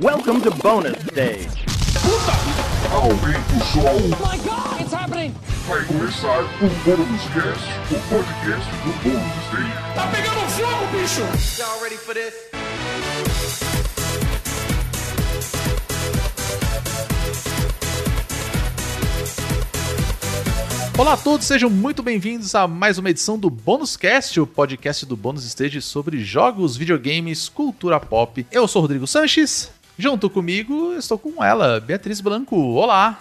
Welcome to bonus stage. Aumenta o som. Oh my god, it's happening! Vai começar o Bônus Cast, o podcast do Bônus Stage. Tá pegando fogo, bicho! Y'all ready for this? Olá a todos, sejam muito bem-vindos a mais uma edição do Bônus Cast, o podcast do Bônus Stage sobre jogos, videogames, cultura pop. Eu sou o Rodrigo Sanches, junto comigo estou com ela, Beatriz Blanco. Olá,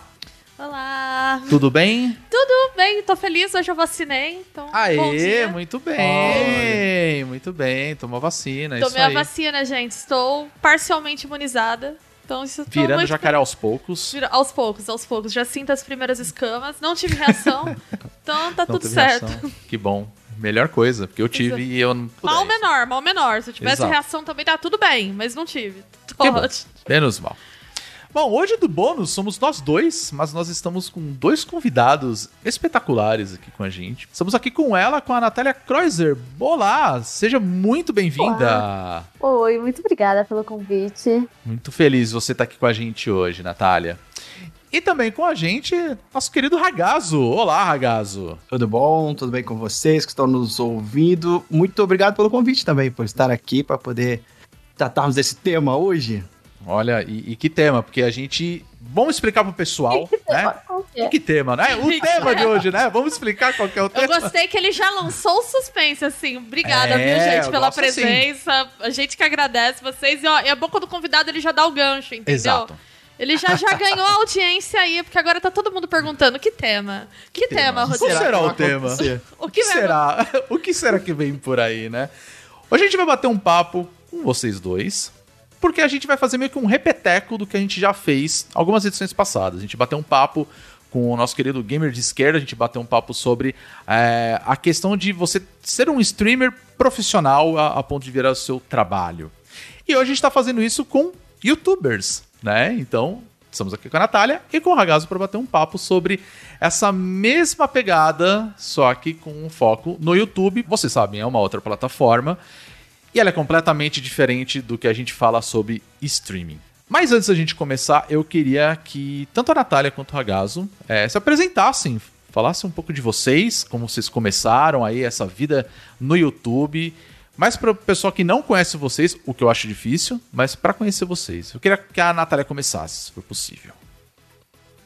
Olá! tudo bem? Tudo bem, tô feliz, hoje eu vacinei, então Aê, muito bem, muito bem, tomou vacina, Tomei a vacina, gente, estou parcialmente imunizada, então isso Virando muito jacaré aos poucos. Vira- Aos poucos, aos poucos, já sinto as primeiras escamas, não tive reação, então tá Não tudo certo. reação. Que bom, melhor coisa, porque eu tive e eu não pude. Mal menor, mal menor, se eu tivesse Exato. reação também tá tudo bem, mas não tive. Menos mal. Bom, hoje do bônus somos nós dois, mas nós estamos com dois convidados espetaculares aqui com a gente. Estamos aqui com ela, com a Natália Kreuzer. Olá, seja muito bem-vinda. Oi, muito obrigada pelo convite. Muito feliz de você estar aqui com a gente hoje, Natália. E também com a gente, nosso querido Ragazo. Olá, Ragazo. Tudo bom? Tudo bem com vocês que estão nos ouvindo? Muito obrigado pelo convite também, por estar aqui para poder tratarmos desse tema hoje. Olha, e, e que tema, porque a gente. Vamos explicar pro pessoal, né? Qual que E é? que tema, né? O tema de hoje, né? Vamos explicar qual que é o Eu tema. gostei que ele já lançou o suspense, assim. Obrigada, É, viu, eu gente, pela assim. presença. A gente que agradece vocês. E, ó, é bom quando o convidado ele já dá o gancho, entendeu? Exato. Ele já, já ganhou a audiência aí, porque agora tá todo mundo perguntando que tema? Que, tema, O que Rodrigo? será o tema? O que que será? O que será que vem por aí, né? Hoje a gente vai bater um papo com vocês dois, porque a gente vai fazer meio que um repeteco do que a gente já fez algumas edições passadas. A gente bateu um papo com o nosso querido gamer de esquerda, a gente bateu um papo sobre é, a questão de você ser um streamer profissional a, a ponto de virar o seu trabalho. E hoje a gente tá fazendo isso com youtubers, né? Então, estamos aqui com a Natália e com o Ragazzo para bater um papo sobre essa mesma pegada, só que com um foco no YouTube. Vocês sabem, é uma outra plataforma e ela é completamente diferente do que a gente fala sobre streaming. Mas antes da gente começar, eu queria que tanto a Natália quanto o Ragazzo eh, se apresentassem, falassem um pouco de vocês, como vocês começaram aí essa vida no YouTube. Mas para o pessoal que não conhece vocês, o que eu acho difícil, mas para conhecer vocês, eu queria que a Natália começasse, se for possível.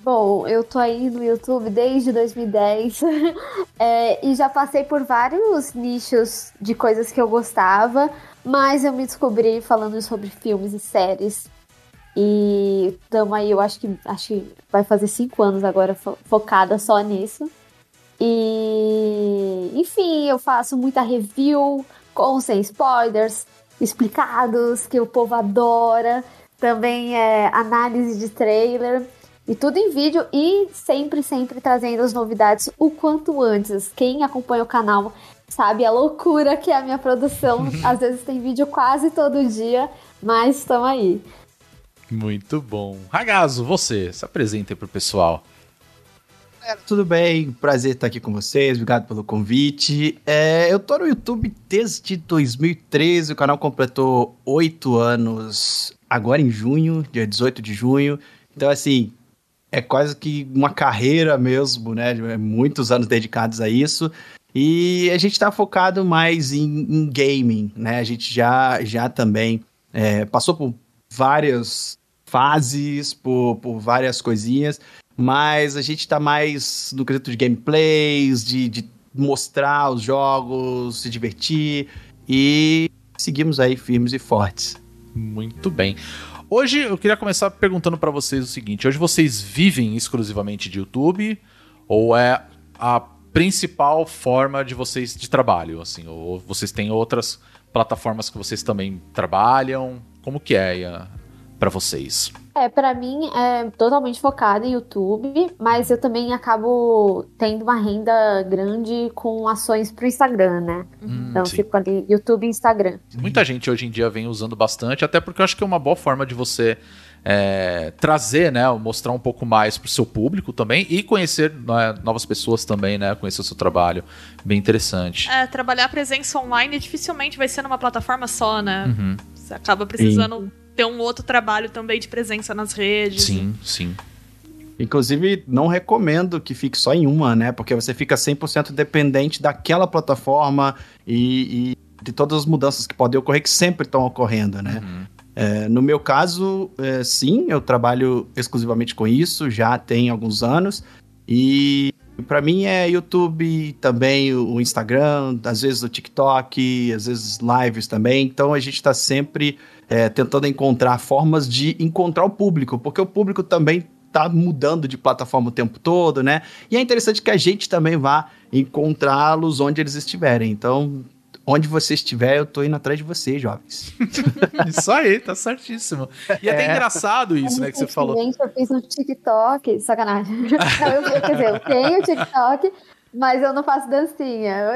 Bom, eu tô aí no YouTube desde 2010 é, e já passei por vários nichos de coisas que eu gostava, mas eu me descobri falando sobre filmes e séries. E tamo aí, eu acho que acho que vai fazer cinco anos agora fo- focada só nisso. E enfim, eu faço muita review com sem spoilers, explicados, que o povo adora. Também é análise de trailer. E tudo em vídeo e sempre, sempre trazendo as novidades o quanto antes. Quem acompanha o canal sabe a loucura que é a minha produção. Às vezes tem vídeo quase todo dia, mas estamos aí. Muito bom. Ragazzo, você, se apresenta aí pro pessoal. Galera, tudo bem? Prazer estar aqui com vocês, obrigado pelo convite. É, eu tô no YouTube desde 2013, o canal completou oito anos agora em junho, dia 18 de junho. Então, assim, é quase que uma carreira mesmo, né? Muitos anos dedicados a isso. E a gente tá focado mais em, em gaming, né? A gente já, já também é, passou por várias fases, por, por várias coisinhas, mas a gente tá mais no quesito de gameplays, de, de mostrar os jogos, se divertir e seguimos aí firmes e fortes. Muito bem. Hoje eu queria começar perguntando pra vocês o seguinte: hoje vocês vivem exclusivamente de YouTube ou é a principal forma de vocês de trabalho, assim, ou vocês têm outras plataformas que vocês também trabalham? Como que é pra vocês? É, pra mim é totalmente focada em YouTube, mas eu também acabo tendo uma renda grande com ações pro Instagram, né? Hum, Então sim. fico ali YouTube e Instagram. Muita gente hoje em dia vem usando bastante, até porque eu acho que é uma boa forma de você é, trazer, né, mostrar um pouco mais pro seu público também e conhecer né, novas pessoas também, né, conhecer o seu trabalho. Bem interessante. É, trabalhar presença online dificilmente vai ser numa plataforma só, né? Uhum. Você acaba precisando ter um outro trabalho também de presença nas redes. Sim, sim. Inclusive, não recomendo que fique só em uma, né? Porque você fica 100% dependente daquela plataforma e, e, de todas as mudanças que podem ocorrer, que sempre estão ocorrendo, né? Uhum. É, no meu caso, é, sim, eu trabalho exclusivamente com isso, já tem alguns anos. E para mim é YouTube, também o Instagram, às vezes o TikTok, às vezes lives também. Então a gente está sempre é, tentando encontrar formas de encontrar o público, porque o público também tá mudando de plataforma o tempo todo, né? E é interessante que a gente também vá encontrá-los onde eles estiverem. Então, onde você estiver, eu tô indo atrás de você, jovens. isso aí, tá certíssimo. E é até engraçado isso, né, que você falou. Eu fiz no TikTok, sacanagem. não, eu, quer dizer, eu tenho TikTok, mas eu não faço dancinha.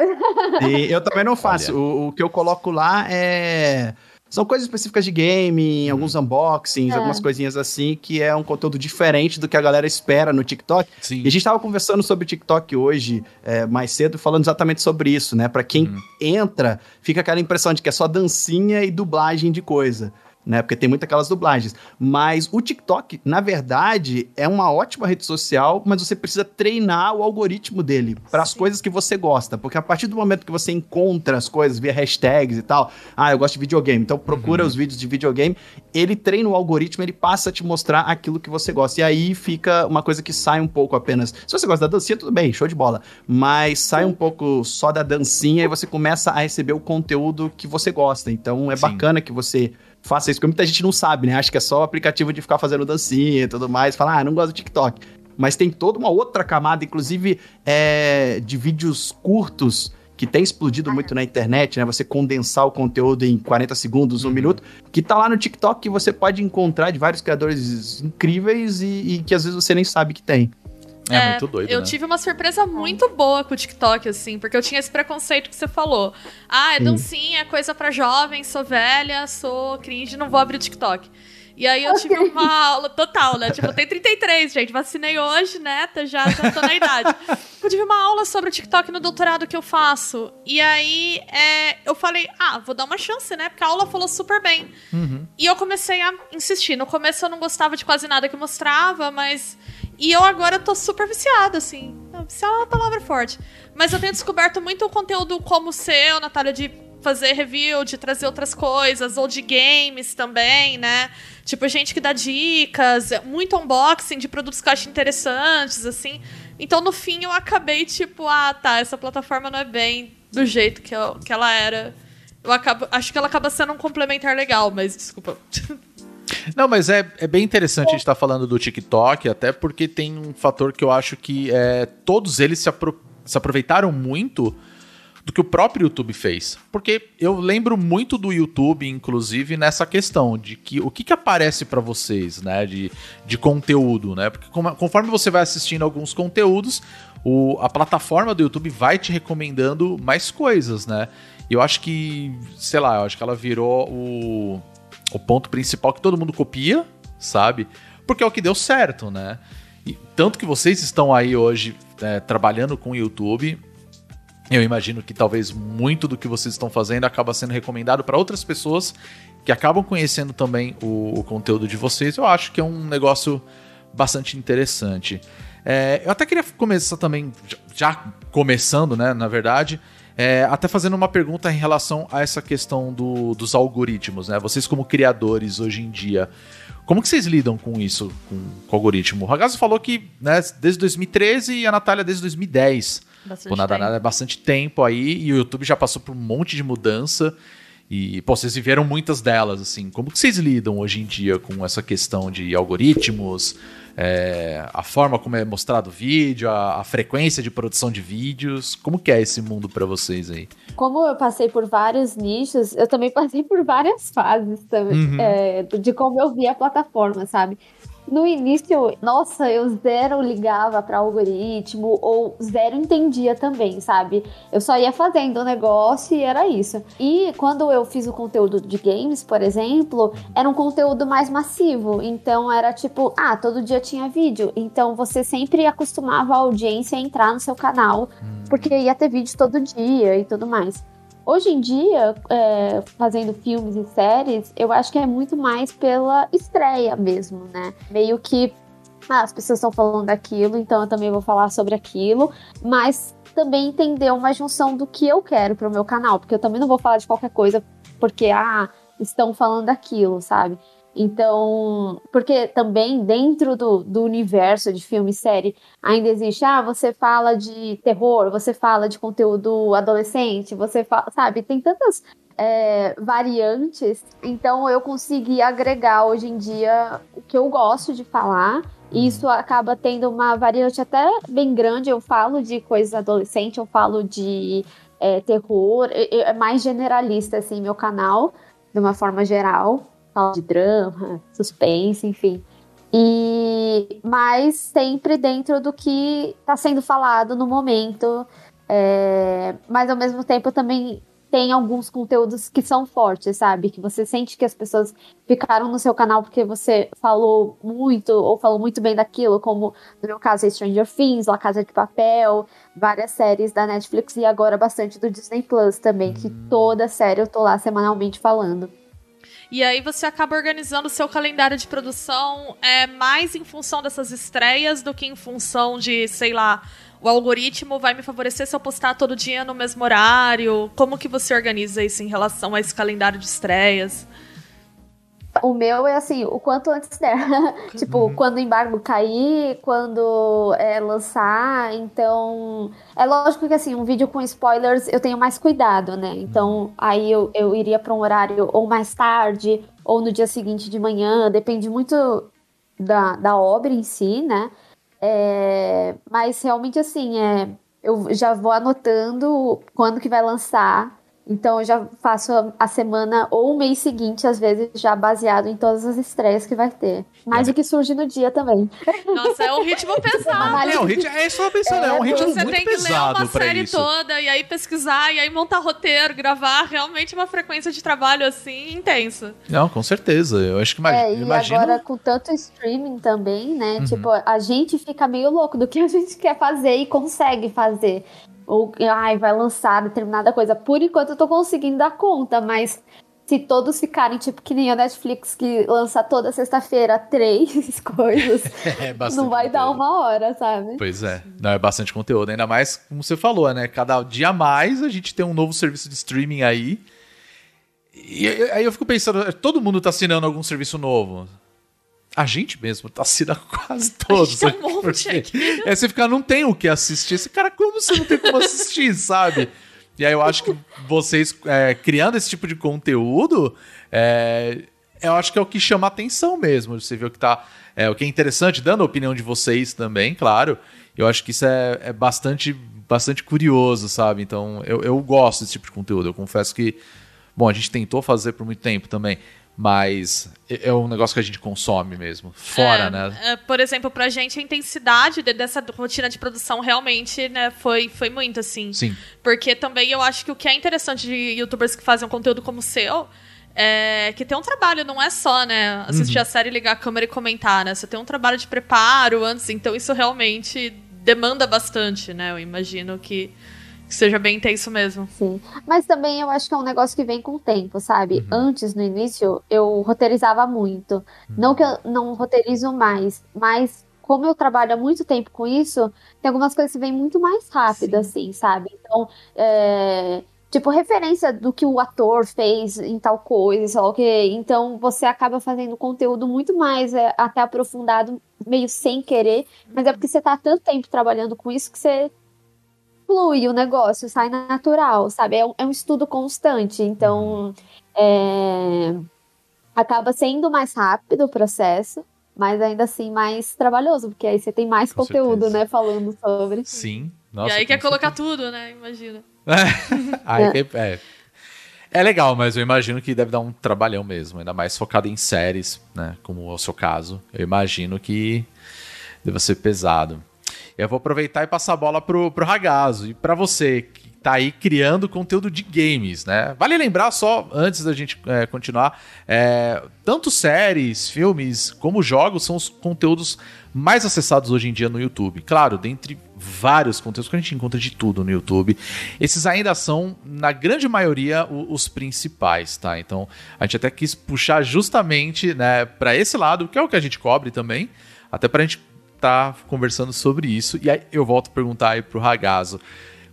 E eu também não faço. O, o, que eu coloco lá é são coisas específicas de game, uhum. alguns unboxings, é. algumas coisinhas assim, que é um conteúdo diferente do que a galera espera no TikTok. Sim. E a gente tava conversando sobre o TikTok hoje, é, mais cedo, falando exatamente sobre isso, né? Para quem uhum. entra, fica aquela impressão de que é só dancinha e dublagem de coisa né? Porque tem muitas aquelas dublagens. Mas o TikTok, na verdade, é uma ótima rede social, mas você precisa treinar o algoritmo dele para as coisas que você gosta. Porque a partir do momento que você encontra as coisas via hashtags e tal, ah, eu gosto de videogame, então procura uhum. os vídeos de videogame, ele treina o algoritmo, ele passa a te mostrar aquilo que você gosta. E aí fica uma coisa que sai um pouco apenas. Se você gosta da dancinha, tudo bem, show de bola. Mas sai um pouco só da dancinha e você começa a receber o conteúdo que você gosta. Então é Sim. bacana que você faça isso, porque muita gente não sabe, né? Acha que é só o aplicativo de ficar fazendo dancinha e tudo mais. Fala, ah, não gosto do TikTok. Mas tem toda uma outra camada, inclusive é, de vídeos curtos que tem explodido muito na internet, né? Você condensar o conteúdo em 40 segundos, um uhum. minuto, que tá lá no TikTok que você pode encontrar de vários criadores incríveis e, e que às vezes você nem sabe que tem. É, é, muito doido. Eu né? tive uma surpresa muito boa com o TikTok, assim, porque eu tinha esse preconceito que você falou. Ah, é dancinha, é coisa pra jovem, sou velha, sou cringe, não vou abrir o TikTok. E aí eu tive uma aula total, né? Tipo, eu tenho 33, gente. Vacinei hoje, né? Já, já tô na idade. Eu tive uma aula sobre o TikTok no doutorado que eu faço. E aí é, eu falei, ah, vou dar uma chance, né? Porque a aula falou super bem. Uhum. E eu comecei a insistir. No começo eu não gostava de quase nada que mostrava, mas e eu agora tô super viciada, assim. Viciada é uma palavra forte. Mas eu tenho descoberto muito conteúdo como o seu, Natália, de fazer review, de trazer outras coisas, ou de games também, né? Tipo, gente que dá dicas, muito unboxing de produtos que eu acho interessantes, assim. Então, no fim, eu acabei, tipo, ah, tá, essa plataforma não é bem do jeito que, eu, que ela era. Eu acabo, acho que ela acaba sendo um complementar legal, mas desculpa. Não, mas é, é bem interessante a gente estar tá falando do TikTok, até porque tem um fator que eu acho que é, todos eles se, apro se aproveitaram muito do que o próprio YouTube fez. Porque eu lembro muito do YouTube, inclusive, nessa questão de que o que, que aparece para vocês, né, de, de conteúdo, né? Porque conforme você vai assistindo alguns conteúdos, o, a plataforma do YouTube vai te recomendando mais coisas, né? E eu acho que, sei lá, eu acho que ela virou o o ponto principal que todo mundo copia, sabe? Porque é o que deu certo, né? E tanto que vocês estão aí hoje é, trabalhando com o YouTube, eu imagino que talvez muito do que vocês estão fazendo acaba sendo recomendado para outras pessoas que acabam conhecendo também o, o, conteúdo de vocês. Eu acho que é um negócio bastante interessante. É, eu até queria começar também, já começando, né, na verdade, é, até fazendo uma pergunta em relação a essa questão do, dos algoritmos, né? Vocês como criadores hoje em dia, como que vocês lidam com isso, com, com o algoritmo? O Ragazzo falou que né, desde 2013 e a Natália desde 2010. Bastante Pô, nada, nada, é bastante tempo aí e o YouTube já passou por um monte de mudança. E, pô, vocês viveram muitas delas, assim. Como que vocês lidam hoje em dia com essa questão de algoritmos, é, a forma como é mostrado o vídeo, a, a, frequência de produção de vídeos. Como que é esse mundo para vocês aí? Como eu passei por vários nichos, eu também passei por várias fases também, uhum. é, de como eu vi a plataforma, sabe? No início, nossa, eu zero ligava para algoritmo ou zero entendia também, sabe? Eu só ia fazendo o negócio e era isso. E quando eu fiz o conteúdo de games, por exemplo, era um conteúdo mais massivo. Então era tipo, ah, todo dia tinha vídeo. Então você sempre acostumava a audiência a entrar no seu canal, porque ia ter vídeo todo dia e tudo mais. Hoje em dia, é, fazendo filmes e séries, eu acho que é muito mais pela estreia mesmo, né? Meio que ah, as pessoas estão falando daquilo, então eu também vou falar sobre aquilo, mas também entender uma junção do que eu quero pro meu canal, porque eu também não vou falar de qualquer coisa porque, ah, estão falando daquilo, sabe? Então, porque também dentro do, do universo de filme e série ainda existe, ah, você fala de terror, você fala de conteúdo adolescente, você fala, sabe, tem tantas é, variantes, então eu consegui agregar hoje em dia o que eu gosto de falar. E isso acaba tendo uma variante até bem grande. Eu falo de coisas adolescentes, eu falo de é, terror, é mais generalista, assim, meu canal, de uma forma geral fala de drama, suspense, enfim. E mas sempre dentro do que está sendo falado no momento. É, mas ao mesmo tempo também tem alguns conteúdos que são fortes, sabe? Que você sente que as pessoas ficaram no seu canal porque você falou muito ou falou muito bem daquilo, como no meu caso Stranger Things, La Casa de Papel, várias séries da Netflix e agora bastante do Disney Plus também, que hum. toda série eu tô lá semanalmente falando. E aí você acaba organizando o seu calendário de produção é, mais em função dessas estreias do que em função de, sei lá, o algoritmo vai me favorecer se eu postar todo dia no mesmo horário. Como que você organiza isso em relação a esse calendário de estreias? O meu é assim, o quanto antes der. tipo, uhum. quando o embargo cair, quando é, lançar. Então. É lógico que assim, um vídeo com spoilers eu tenho mais cuidado, né? Então, aí eu, eu iria para um horário ou mais tarde, ou no dia seguinte de manhã, depende muito da, da obra em si, né? É, mas realmente assim, é, eu já vou anotando quando que vai lançar então eu já faço a semana ou o mês seguinte, às vezes, já baseado em todas as estreias que vai ter. Mais do que surge no dia também. Nossa, é um ritmo pesado. É, um ritmo, é só pensando, é, é um ritmo você muito tem que ler uma série isso. toda e aí pesquisar, e aí montar roteiro, gravar, realmente uma frequência de trabalho assim intensa. Não, com certeza. Eu acho que imagina. É, e imagino... agora com tanto streaming também, né? Uhum. Tipo, a gente fica meio louco do que a gente quer fazer e consegue fazer ou ai, vai lançar determinada coisa. Por enquanto eu tô conseguindo dar conta, mas se todos ficarem tipo que nem a Netflix que lança toda sexta-feira três coisas, é não vai conteúdo. dar uma hora, sabe? Pois é, não é bastante conteúdo, ainda mais como você falou, né? Cada dia mais a gente tem um novo serviço de streaming aí. E aí eu fico pensando, todo mundo tá assinando algum serviço novo. A gente mesmo tá assinando quase todos. Tem um monte aqui. É, você fica, não tem o que assistir. Esse cara, como você não tem como assistir, sabe? E aí eu acho que vocês é, criando esse tipo de conteúdo, é, eu acho que é o que chama atenção mesmo. Você vê o que tá. É, o que é interessante, dando a opinião de vocês também, claro. Eu acho que isso é, é bastante, bastante curioso, sabe? Então, eu, eu gosto desse tipo de conteúdo. Eu confesso que. Bom, a gente tentou fazer por muito tempo também. Mas é um negócio que a gente consome mesmo, fora, é, né? É, por exemplo, pra gente a intensidade dessa rotina de produção realmente, né, foi, foi muito, assim. Sim. Porque também eu acho que o que é interessante de youtubers que fazem um conteúdo como o seu é que tem um trabalho, não é só, né, assistir uhum. a série, ligar a câmera e comentar, né? Você tem um trabalho de preparo antes, então isso realmente demanda bastante, né? Eu imagino que que seja bem intenso mesmo. Sim. Mas também eu acho que é um negócio que vem com o tempo, sabe? Uhum. Antes, no início, eu roteirizava muito. Uhum. Não que eu não roteirizo mais, mas como eu trabalho há muito tempo com isso, tem algumas coisas que vêm muito mais rápido, Sim. assim, sabe? Então, é, tipo, referência do que o ator fez em tal coisa, sei lá o quê. Então, você acaba fazendo conteúdo muito mais é, até aprofundado, meio sem querer, mas é porque você tá há tanto tempo trabalhando com isso que você flui o negócio, sai natural, sabe? É um, é um estudo constante, então é, acaba sendo mais rápido o processo, mas ainda assim mais trabalhoso, porque aí você tem mais Com conteúdo, certeza. né, falando sobre. Sim. Nossa, e aí quer colocar tudo, né? Imagina. aí, é. é. É legal, mas eu imagino que deve dar um trabalhão mesmo, ainda mais focado em séries, né? Como é o seu caso. Eu imagino que deve ser pesado. Eu vou aproveitar e passar a bola pro, pro Ragazo. E para você que tá aí criando conteúdo de games, né? Vale lembrar só, antes da gente é, continuar, é, tanto séries, filmes, como jogos são os conteúdos mais acessados hoje em dia no YouTube. Claro, dentre vários conteúdos que a gente encontra de tudo no YouTube. Esses ainda são, na grande maioria, os principais, tá? Então a gente até quis puxar justamente né, para esse lado, que é o que a gente cobre também, até para a gente tá conversando sobre isso. E aí eu volto a perguntar aí pro Ragazo.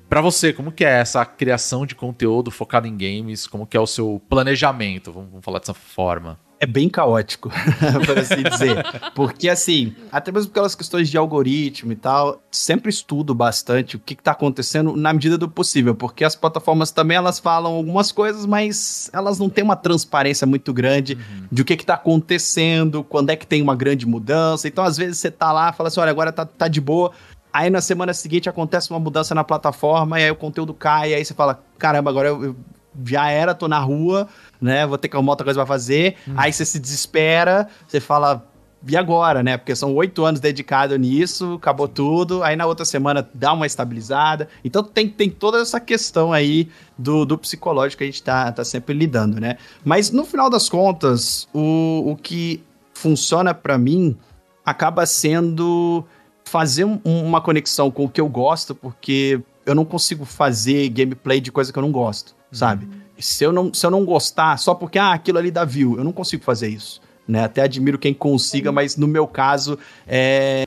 Para você, como que é essa criação de conteúdo focado em games? Como que é o seu planejamento? Vamos, vamos falar dessa forma é bem caótico, por assim dizer. Porque, assim, até mesmo pelas questões de algoritmo e tal, sempre estudo bastante o que, está acontecendo na medida do possível, porque as plataformas também elas falam algumas coisas, mas elas não têm uma transparência muito grande uhum. de o que, está acontecendo, quando é que tem uma grande mudança. Então, às vezes, você tá lá e fala assim: olha, agora tá, tá de boa. Aí na semana seguinte acontece uma mudança na plataforma e aí o conteúdo cai, e aí você fala: caramba, agora eu, eu já era, tô na rua né? Vou ter que arrumar outra coisa pra fazer. Hum. Aí você se desespera, você fala, e agora, né? Porque são oito anos dedicado nisso, acabou tudo. Aí na outra semana dá uma estabilizada. Então tem, tem toda essa questão aí do, do psicológico que a gente tá, tá sempre lidando, né? Mas no final das contas, o, o que funciona para mim acaba sendo fazer um, uma conexão com o que eu gosto, porque eu não consigo fazer gameplay de coisa que eu não gosto, sabe? Uhum se eu não, se eu não gostar só porque ah, aquilo ali dá view, eu não consigo fazer isso. Né? Até admiro quem consiga, mas no meu caso, é,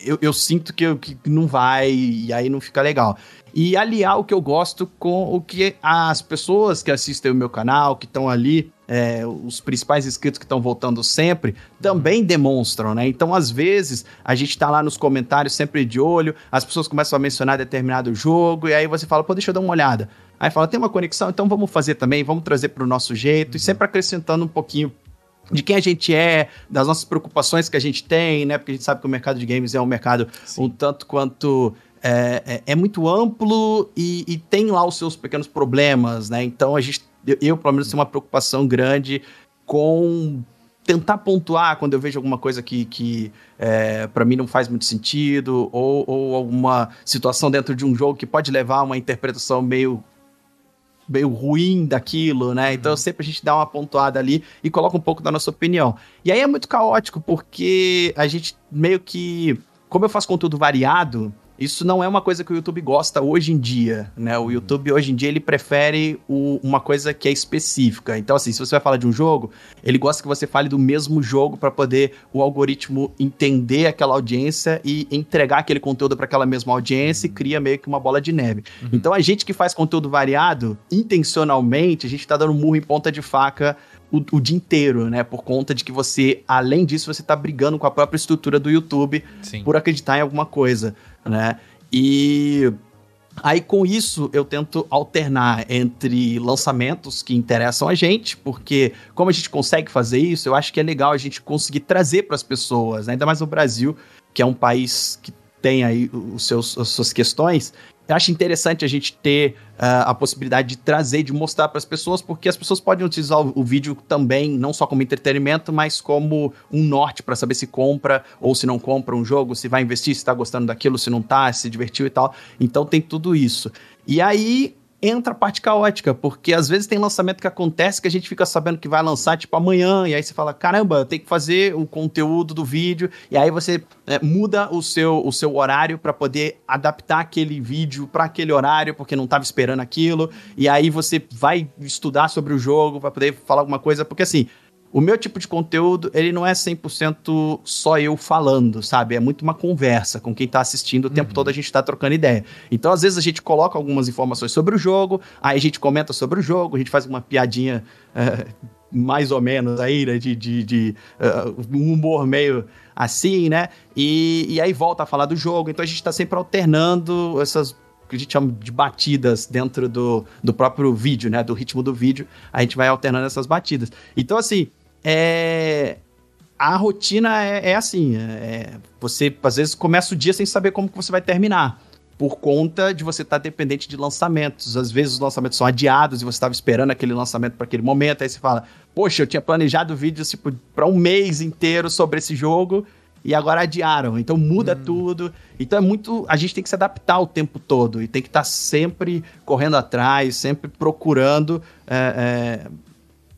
eu, eu, sinto que, que não vai e aí não fica legal. E aliar o que eu gosto com o que as pessoas que assistem o meu canal, que estão ali, é, os principais inscritos que estão voltando sempre, também demonstram, né? Então, às vezes, a gente tá lá nos comentários sempre de olho, as pessoas começam a mencionar determinado jogo, e aí você fala, pô, deixa eu dar uma olhada. Aí fala, tem uma conexão, então vamos fazer também, vamos trazer para o nosso jeito, uhum. e sempre acrescentando um pouquinho de quem a gente é, das nossas preocupações que a gente tem, né? Porque a gente sabe que o mercado de games é um mercado Sim. um tanto quanto é, é, é muito amplo e, e, tem lá os seus pequenos problemas, né? Então a gente, eu, eu pelo menos tenho uma preocupação grande com tentar pontuar quando eu vejo alguma coisa que, que é, para mim não faz muito sentido ou, ou alguma situação dentro de um jogo que pode levar a uma interpretação meio meio ruim daquilo, né? Então uhum. sempre a gente dá uma pontuada ali e coloca um pouco da nossa opinião. E aí é muito caótico, porque a gente meio que. Como eu faço conteúdo variado, isso não é uma coisa que o YouTube gosta hoje em dia, né? O YouTube hoje em dia ele prefere o, uma coisa que é específica. Então assim, se você vai falar de um jogo, ele gosta que você fale do mesmo jogo para poder o algoritmo entender aquela audiência e entregar aquele conteúdo para aquela mesma audiência e cria meio que uma bola de neve. Uhum. Então a gente que faz conteúdo variado, intencionalmente, a gente tá dando murro em ponta de faca o, o, dia inteiro, né? Por conta de que você, além disso, você tá brigando com a própria estrutura do YouTube Sim. por acreditar em alguma coisa né? E Aí com isso eu tento alternar entre lançamentos que interessam a gente, porque como a gente consegue fazer isso, eu acho que é legal a gente conseguir trazer para as pessoas, né? ainda mais no Brasil, que é um país que tem aí os seus, as suas questões, eu acho interessante a gente ter uh, a possibilidade de trazer, de mostrar para as pessoas, porque as pessoas podem utilizar o, o, vídeo também, não só como entretenimento, mas como um norte para saber se compra ou se não compra um jogo, se vai investir, se está gostando daquilo, se não está, se divertiu e tal. Então tem tudo isso. E aí entra a parte caótica, porque às vezes tem lançamento que acontece que a gente fica sabendo que vai lançar tipo amanhã, e aí você fala, caramba, tem que fazer o conteúdo do vídeo, e aí você é, muda o seu, o seu horário para poder adaptar aquele vídeo para aquele horário, porque não estava esperando aquilo, e aí você vai estudar sobre o jogo, para poder falar alguma coisa, porque assim, o meu tipo de conteúdo, ele não é 100% só eu falando, sabe? É muito uma conversa com quem tá assistindo. O tempo uhum. todo a gente tá trocando ideia. Então, às vezes, a gente coloca algumas informações sobre o jogo, aí a gente comenta sobre o jogo, a gente faz uma piadinha uh, mais ou menos aí, né? De, de, de uh, um humor meio assim, né? E, e aí volta a falar do jogo. Então, a gente tá sempre alternando essas que a gente chama de batidas dentro do, do próprio vídeo, né? Do ritmo do vídeo, a gente vai alternando essas batidas. Então, assim, é, a rotina é, é assim: é, você às vezes começa o dia sem saber como que você vai terminar. Por conta de você estar tá dependente de lançamentos. Às vezes os lançamentos são adiados e você estava esperando aquele lançamento para aquele momento. Aí você fala: Poxa, eu tinha planejado vídeos tipo, para um mês inteiro sobre esse jogo e agora adiaram. Então muda hum. tudo. Então é muito. A gente tem que se adaptar o tempo todo e tem que estar tá sempre correndo atrás, sempre procurando é, é,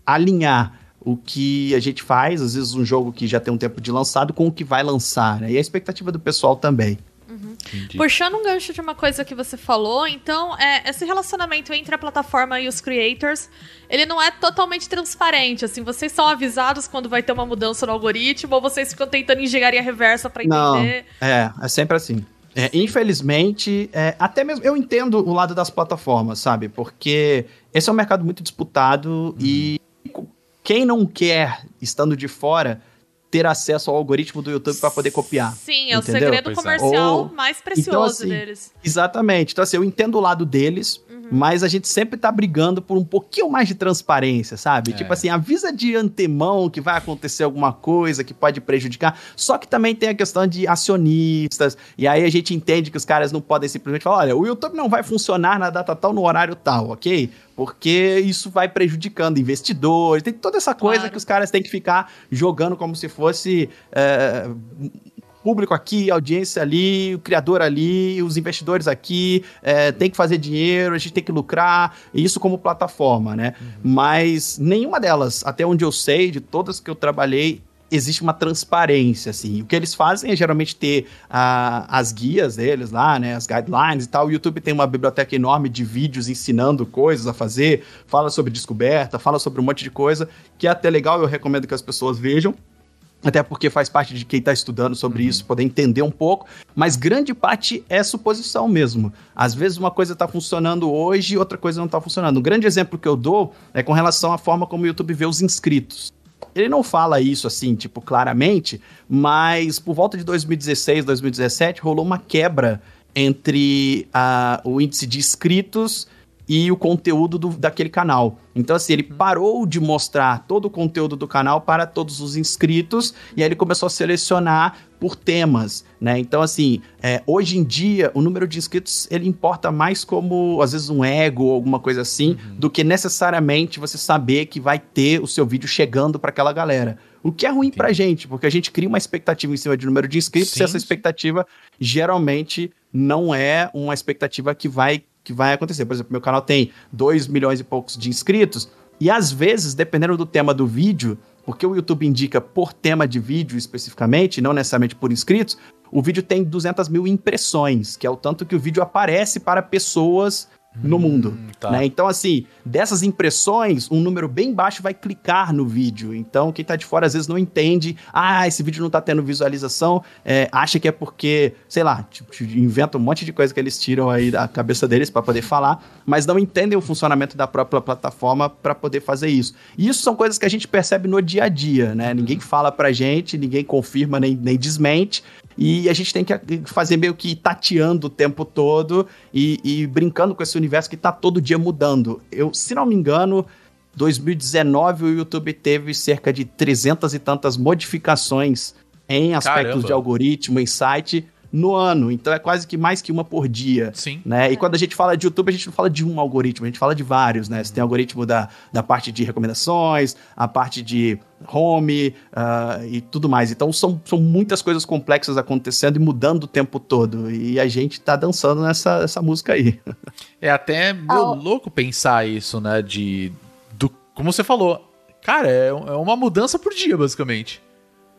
alinhar o que a gente faz, às vezes um jogo que já tem um tempo de lançado, com o que vai lançar, né? E a expectativa do pessoal também. Uhum. Puxando um gancho de uma coisa que você falou, então, é, esse relacionamento entre a plataforma e os creators, ele não é totalmente transparente, assim, vocês são avisados quando vai ter uma mudança no algoritmo, ou vocês ficam tentando engenharia reversa pra Não, entender? é, é sempre assim. É, infelizmente, é, até mesmo eu entendo o lado das plataformas, sabe? Porque esse é um mercado muito disputado e quem não quer, estando de fora, ter acesso ao algoritmo do YouTube para poder copiar. Sim, é o segredo Pois é. comercial Ou- mais precioso Então, assim, deles. Exatamente. Então, assim, eu entendo o lado deles, mas a gente sempre tá brigando por um pouquinho mais de transparência, sabe? É. Tipo assim, avisa de antemão que vai acontecer alguma coisa que pode prejudicar. Só que também tem a questão de acionistas, e aí a gente entende que os caras não podem simplesmente falar: olha, o YouTube não vai funcionar na data tal, no horário tal, ok? Porque isso vai prejudicando investidores, tem toda essa coisa Claro. que os caras têm que ficar jogando como se fosse. é, público aqui, audiência ali, o criador ali, os investidores aqui, é, tem que fazer dinheiro, a gente tem que lucrar, isso como plataforma, né? Mas nenhuma delas, até onde eu sei, de todas que eu trabalhei, existe uma transparência, assim. O que eles fazem é geralmente ter ah, as guias deles lá, né, as guidelines e tal. O YouTube tem uma biblioteca enorme de vídeos ensinando coisas a fazer, fala sobre descoberta, fala sobre um monte de coisa, que é até legal, eu recomendo que as pessoas vejam. Até porque faz parte de quem está estudando sobre isso, poder entender um pouco, mas grande parte é suposição mesmo. Às vezes uma coisa está funcionando hoje e outra coisa não está funcionando. Um grande exemplo que eu dou é com relação à forma como o YouTube vê os inscritos. Ele não fala isso assim, tipo, claramente, mas por volta de 2016, 2017, rolou uma quebra entre a- o índice de inscritos e o conteúdo do- daquele canal. Então, assim, ele parou de mostrar todo o conteúdo do canal para todos os inscritos e aí ele começou a selecionar por temas, né? Então, assim, é, hoje em dia, o número de inscritos, ele importa mais como, às vezes, um ego ou alguma coisa assim, do que necessariamente você saber que vai ter o seu vídeo chegando para aquela galera. O que é ruim pra gente, porque a gente cria uma expectativa em cima de número de inscritos Sim, e essa expectativa geralmente não é uma expectativa que vai, que vai acontecer. Por exemplo, meu canal tem 2 milhões e poucos de inscritos, e às vezes, dependendo do tema do vídeo, porque o YouTube indica por tema de vídeo especificamente, não necessariamente por inscritos, o vídeo tem 200 mil impressões, que é o tanto que o vídeo aparece para pessoas no mundo. tá. né? Então, assim, dessas impressões, um número bem baixo vai clicar no vídeo. Então, quem tá de fora às vezes não entende. Ah, esse vídeo não tá tendo visualização. é, acha que é porque, sei lá, tipo, inventa um monte de coisa que eles tiram aí da cabeça deles para poder falar, mas não entendem o funcionamento da própria plataforma para poder fazer isso. E isso são coisas que a gente percebe no dia a dia, né? Ninguém fala pra gente, ninguém confirma nem, nem desmente. E a gente tem que fazer meio que tateando o tempo todo e, e brincando com esse universo que tá todo dia mudando. Eu, se não me engano, 2019 o YouTube teve cerca de 300 e tantas modificações em aspectos Caramba. de algoritmo, em site, no ano. Então é quase que mais que uma por dia. Sim. Né? E quando a gente fala de YouTube, a gente não fala de um algoritmo, a gente fala de vários, né? Você tem algoritmo da, da parte de recomendações, a parte de home ah, e tudo mais. Então são, são muitas coisas complexas acontecendo e mudando o tempo todo. E a gente tá dançando nessa essa música aí. É até meio Ah, o- louco pensar isso, né? De. Do, como você falou. Cara, é, é uma mudança por dia, basicamente.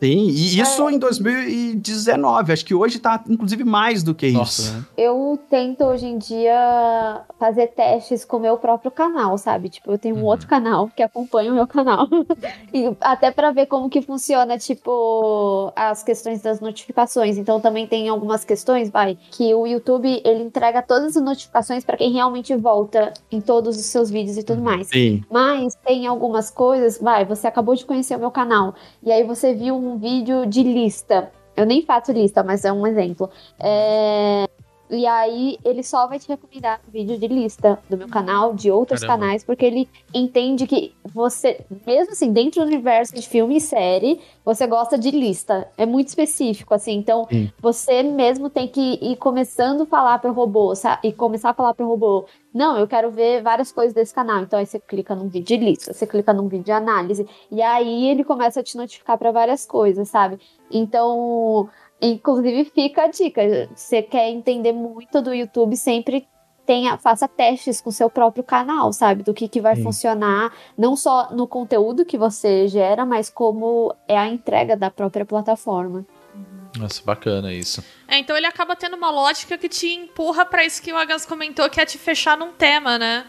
Sim, e isso em 2019. Acho que hoje tá, inclusive, mais do que Nossa. isso. Né? Eu tento hoje em dia fazer testes com o meu próprio canal, sabe? Tipo, eu tenho um Uhum. outro canal que acompanha o meu canal. e até pra ver como que funciona, tipo, as questões das notificações. Então também tem algumas questões, vai, que o YouTube ele entrega todas as notificações pra quem realmente volta em todos os seus vídeos e tudo mais. Sim. Mas tem algumas coisas, vai, você acabou de conhecer o meu canal e aí você viu um vídeo de lista. Eu nem faço lista, mas é um exemplo. É, E aí ele só vai te recomendar vídeo de lista do meu canal, de outros Caramba. canais, porque ele entende que você, mesmo assim, dentro do universo de filme e série, você gosta de lista. É muito específico, assim. Então, Sim. você mesmo tem que ir começando a falar pro robô, sa- e começar a falar pro robô, não, eu quero ver várias coisas desse canal. Então aí você clica num vídeo de lista, você clica num vídeo de análise, e aí ele começa a te notificar para várias coisas, sabe? Então, inclusive fica a dica, você quer entender muito do YouTube, sempre tenha, faça testes com seu próprio canal, sabe? Do que, que vai Sim. funcionar, não só no conteúdo que você gera, mas como é a entrega da própria plataforma. Nossa, bacana isso. É, então ele acaba tendo uma lógica que te empurra pra isso que o Agas comentou, que é te fechar num tema, né?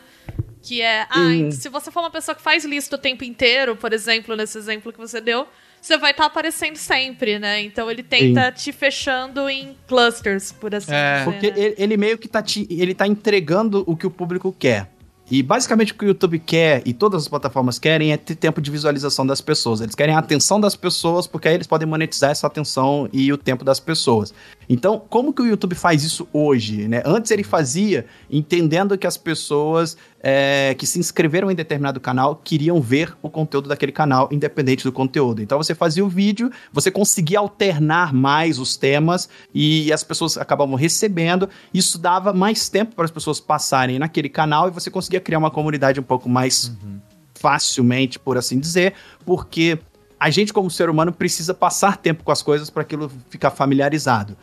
Que é, ah, Hum. se você for uma pessoa que faz lista o tempo inteiro, por exemplo, nesse exemplo que você deu, você vai estar aparecendo sempre, né? Então ele tenta te fechando em clusters, por assim É. dizer. Porque né? ele, ele meio que tá, te, ele tá entregando o que o público quer. E basicamente o que o YouTube quer e todas as plataformas querem é ter tempo de visualização das pessoas. Eles querem a atenção das pessoas, porque aí eles podem monetizar essa atenção e o tempo das pessoas. Então, como que o YouTube faz isso hoje? Né? Antes ele fazia entendendo que as pessoas é, que se inscreveram em determinado canal queriam ver o conteúdo daquele canal, independente do conteúdo. Então você fazia o vídeo, você conseguia alternar mais os temas e as pessoas acabavam recebendo. Isso dava mais tempo para as pessoas passarem naquele canal e você conseguia criar uma comunidade um pouco mais facilmente, por assim dizer, porque a gente, como ser humano, precisa passar tempo com as coisas para aquilo ficar familiarizado.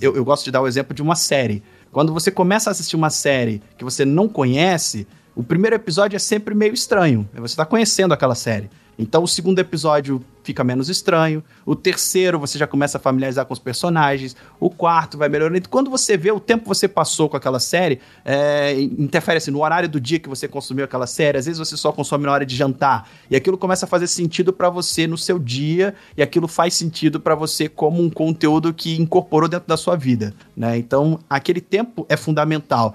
Eu, eu gosto de dar o exemplo de uma série. Quando você começa a assistir uma série que você não conhece, o primeiro episódio é sempre meio estranho. Você está conhecendo aquela série. Então o segundo episódio fica menos estranho. O terceiro você já começa a familiarizar com os personagens. O quarto vai melhorando. Quando você vê o tempo que você passou com aquela série, é, interfere assim, no horário do dia que você consumiu aquela série. Às vezes você só consome na hora de jantar. E aquilo começa a fazer sentido para você no seu dia. E aquilo faz sentido para você como um conteúdo que incorporou dentro da sua vida. Né? Então aquele tempo é fundamental.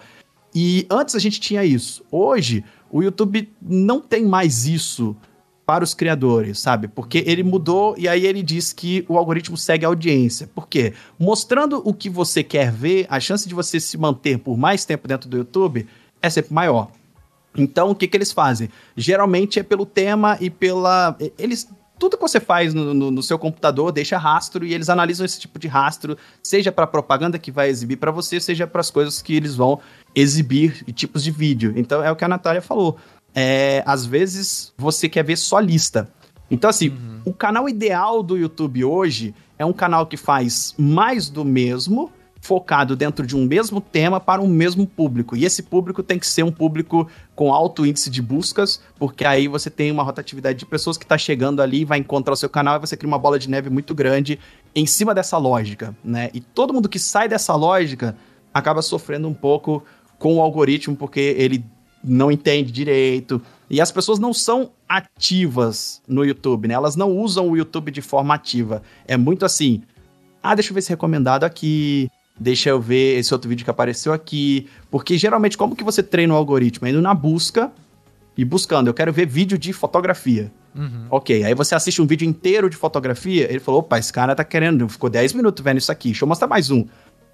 E antes a gente tinha isso. Hoje, o YouTube não tem mais isso para os criadores, sabe? Porque ele mudou e aí ele diz que o algoritmo segue a audiência. Por quê? Mostrando o que você quer ver, a chance de você se manter por mais tempo dentro do YouTube é sempre maior. Então, o que, que eles fazem? Geralmente é pelo tema e pela. Eles. Tudo que você faz no, no, no seu computador deixa rastro e eles analisam esse tipo de rastro, seja para propaganda que vai exibir para você, seja para as coisas que eles vão exibir e tipos de vídeo. Então é o que a Natália falou. É, às vezes você quer ver só lista. Então, assim, o canal ideal do YouTube hoje é um canal que faz mais do mesmo, focado dentro de um mesmo tema para um mesmo público. E esse público tem que ser um público com alto índice de buscas, porque aí você tem uma rotatividade de pessoas que está chegando ali, vai encontrar o seu canal e você cria uma bola de neve muito grande em cima dessa lógica, né? E todo mundo que sai dessa lógica acaba sofrendo um pouco com o algoritmo, porque ele não entende direito. E as pessoas não são ativas no YouTube, né? Elas não usam o YouTube de forma ativa. É muito assim: ah, deixa eu ver esse recomendado aqui, deixa eu ver esse outro vídeo que apareceu aqui. Porque geralmente, como que você treina o algoritmo? É Indo na busca e buscando. Eu quero ver vídeo de fotografia. Ok, aí você assiste um vídeo inteiro de fotografia, ele falou: opa, esse cara tá querendo, ficou 10 minutos vendo isso aqui, deixa eu mostrar mais um.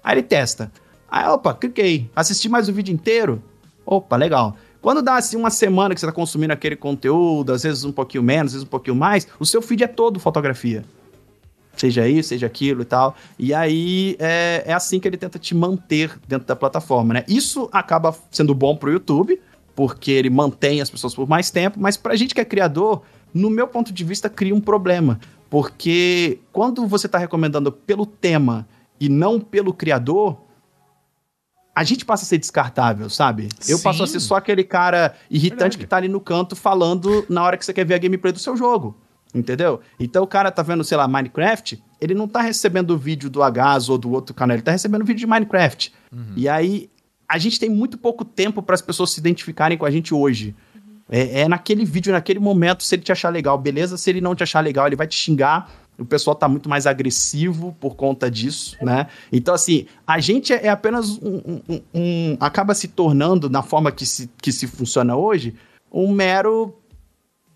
Aí ele testa. Aí, opa, cliquei. Assisti mais o vídeo inteiro. Opa, legal. Quando dá assim uma semana que você tá consumindo aquele conteúdo, às vezes um pouquinho menos, às vezes um pouquinho mais, o seu feed é todo fotografia. Seja isso, seja aquilo e tal. E aí é, é assim que ele tenta te manter dentro da plataforma, né? Isso acaba sendo bom pro YouTube, porque ele mantém as pessoas por mais tempo, mas pra gente que é criador, no meu ponto de vista, cria um problema. Porque quando você tá recomendando pelo tema e não pelo criador, a gente passa a ser descartável, sabe? Eu Sim. passo a ser só aquele cara irritante Verdade. que tá ali no canto falando na hora que você quer ver a gameplay do seu jogo. Entendeu? Então o cara tá vendo, sei lá, Minecraft, ele não tá recebendo o vídeo do Agaz ou do outro canal, ele tá recebendo o vídeo de Minecraft. E aí a gente tem muito pouco tempo para as pessoas se identificarem com a gente hoje. É, é naquele vídeo, naquele momento, se ele te achar legal, beleza. Se ele não te achar legal, ele vai te xingar. O pessoal tá muito mais agressivo por conta disso, né? Então, assim, a gente é apenas um. um- um- acaba se tornando, na forma que se, que se funciona hoje, um mero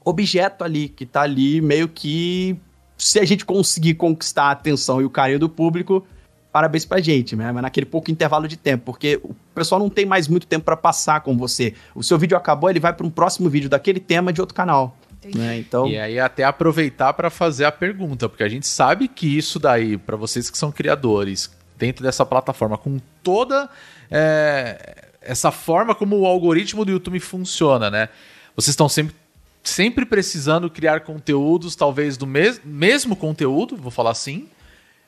objeto ali, que tá ali meio que. Se a gente conseguir conquistar a atenção e o carinho do público, parabéns pra gente, né? Mas naquele pouco intervalo de tempo, porque o pessoal não tem mais muito tempo pra passar com você. O seu vídeo acabou, ele vai para um próximo vídeo daquele tema de outro canal. Né? Então, E aí até aproveitar para fazer a pergunta, porque a gente sabe que isso daí, para vocês que são criadores, dentro dessa plataforma, com toda é, essa forma como o algoritmo do YouTube funciona, né? Vocês estão sempre, sempre precisando criar conteúdos, talvez do mes mesmo conteúdo, vou falar assim,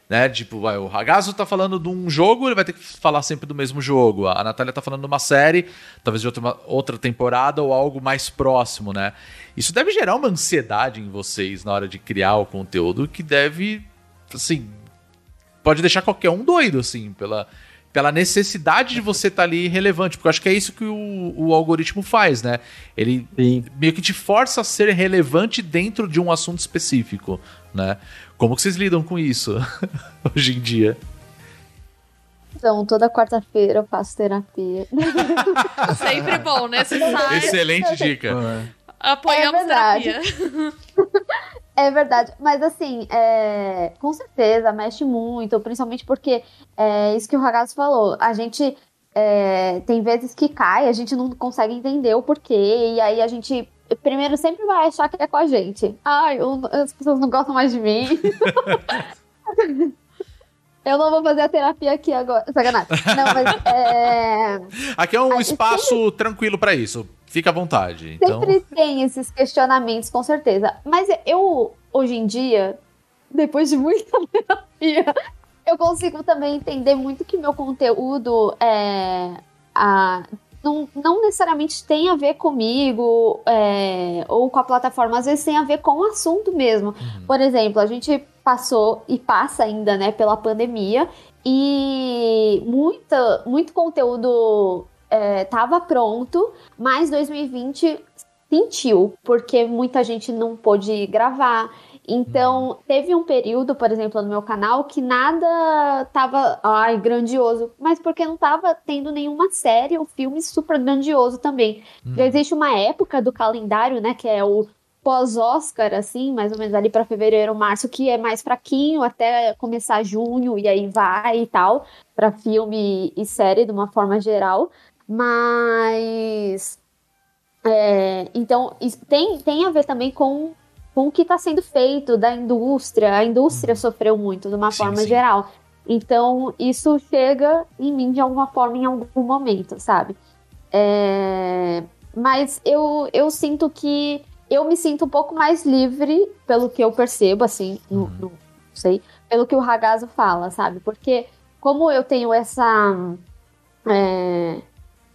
né? Tipo, vai, o Ragazzo tá falando de um jogo, ele vai ter que falar sempre do mesmo jogo. A Natália tá falando de uma série, talvez de outra, outra temporada ou algo mais próximo, né? Isso deve gerar uma ansiedade em vocês na hora de criar o conteúdo que deve, assim, pode deixar qualquer um doido, assim, pela, pela necessidade de você estar tá ali relevante. Porque eu acho que é isso que o, o algoritmo faz, né? Ele Sim. meio que te força a ser relevante dentro de um assunto específico, né? Como que vocês lidam com isso hoje em dia? Então, toda quarta-feira eu faço terapia. Sempre bom, né? Você sai, Excelente dica. apoiamos É terapia. É verdade, mas assim, é, com certeza mexe muito, principalmente porque é isso que o Ragazzo falou. A gente é, tem vezes que cai, a gente não consegue entender o porquê, e aí a gente primeiro sempre vai achar que é com a gente. Ai, eu- as pessoas não gostam mais de mim. eu não vou fazer a terapia aqui agora. Sacanagem. Não, mas é. Aqui é um espaço tranquilo pra isso. Fica à vontade. Então, Sempre tem esses questionamentos, com certeza. Mas eu, hoje em dia, depois de muita terapia, eu consigo também entender muito que meu conteúdo é. a- não, não necessariamente tem a ver comigo é, ou com a plataforma, às vezes tem a ver com o assunto mesmo. Por exemplo, a gente passou e passa ainda, né, pela pandemia e muita, muito conteúdo estava pronto, mas 2020 sentiu, porque muita gente não pôde gravar. Então, teve um período, por exemplo, no meu canal, que nada tava, ai, grandioso, mas porque não tava tendo nenhuma série ou filme super grandioso também. Já existe uma época do calendário, né, que é o pós-Oscar, assim, mais ou menos ali para fevereiro, março, que é mais fraquinho até começar junho e aí vai e tal, para filme e série de uma forma geral. Mas é, então tem, tem a ver também com, com o que está sendo feito da indústria. A indústria sofreu muito de uma Sim, forma sim. geral. Então isso chega em mim de alguma forma em algum momento, sabe? É, mas eu, eu sinto que eu me sinto um pouco mais livre, pelo que eu percebo, assim, no, Uhum. no- não sei, pelo que o Ragazzo fala, sabe? Porque como eu tenho essa. é,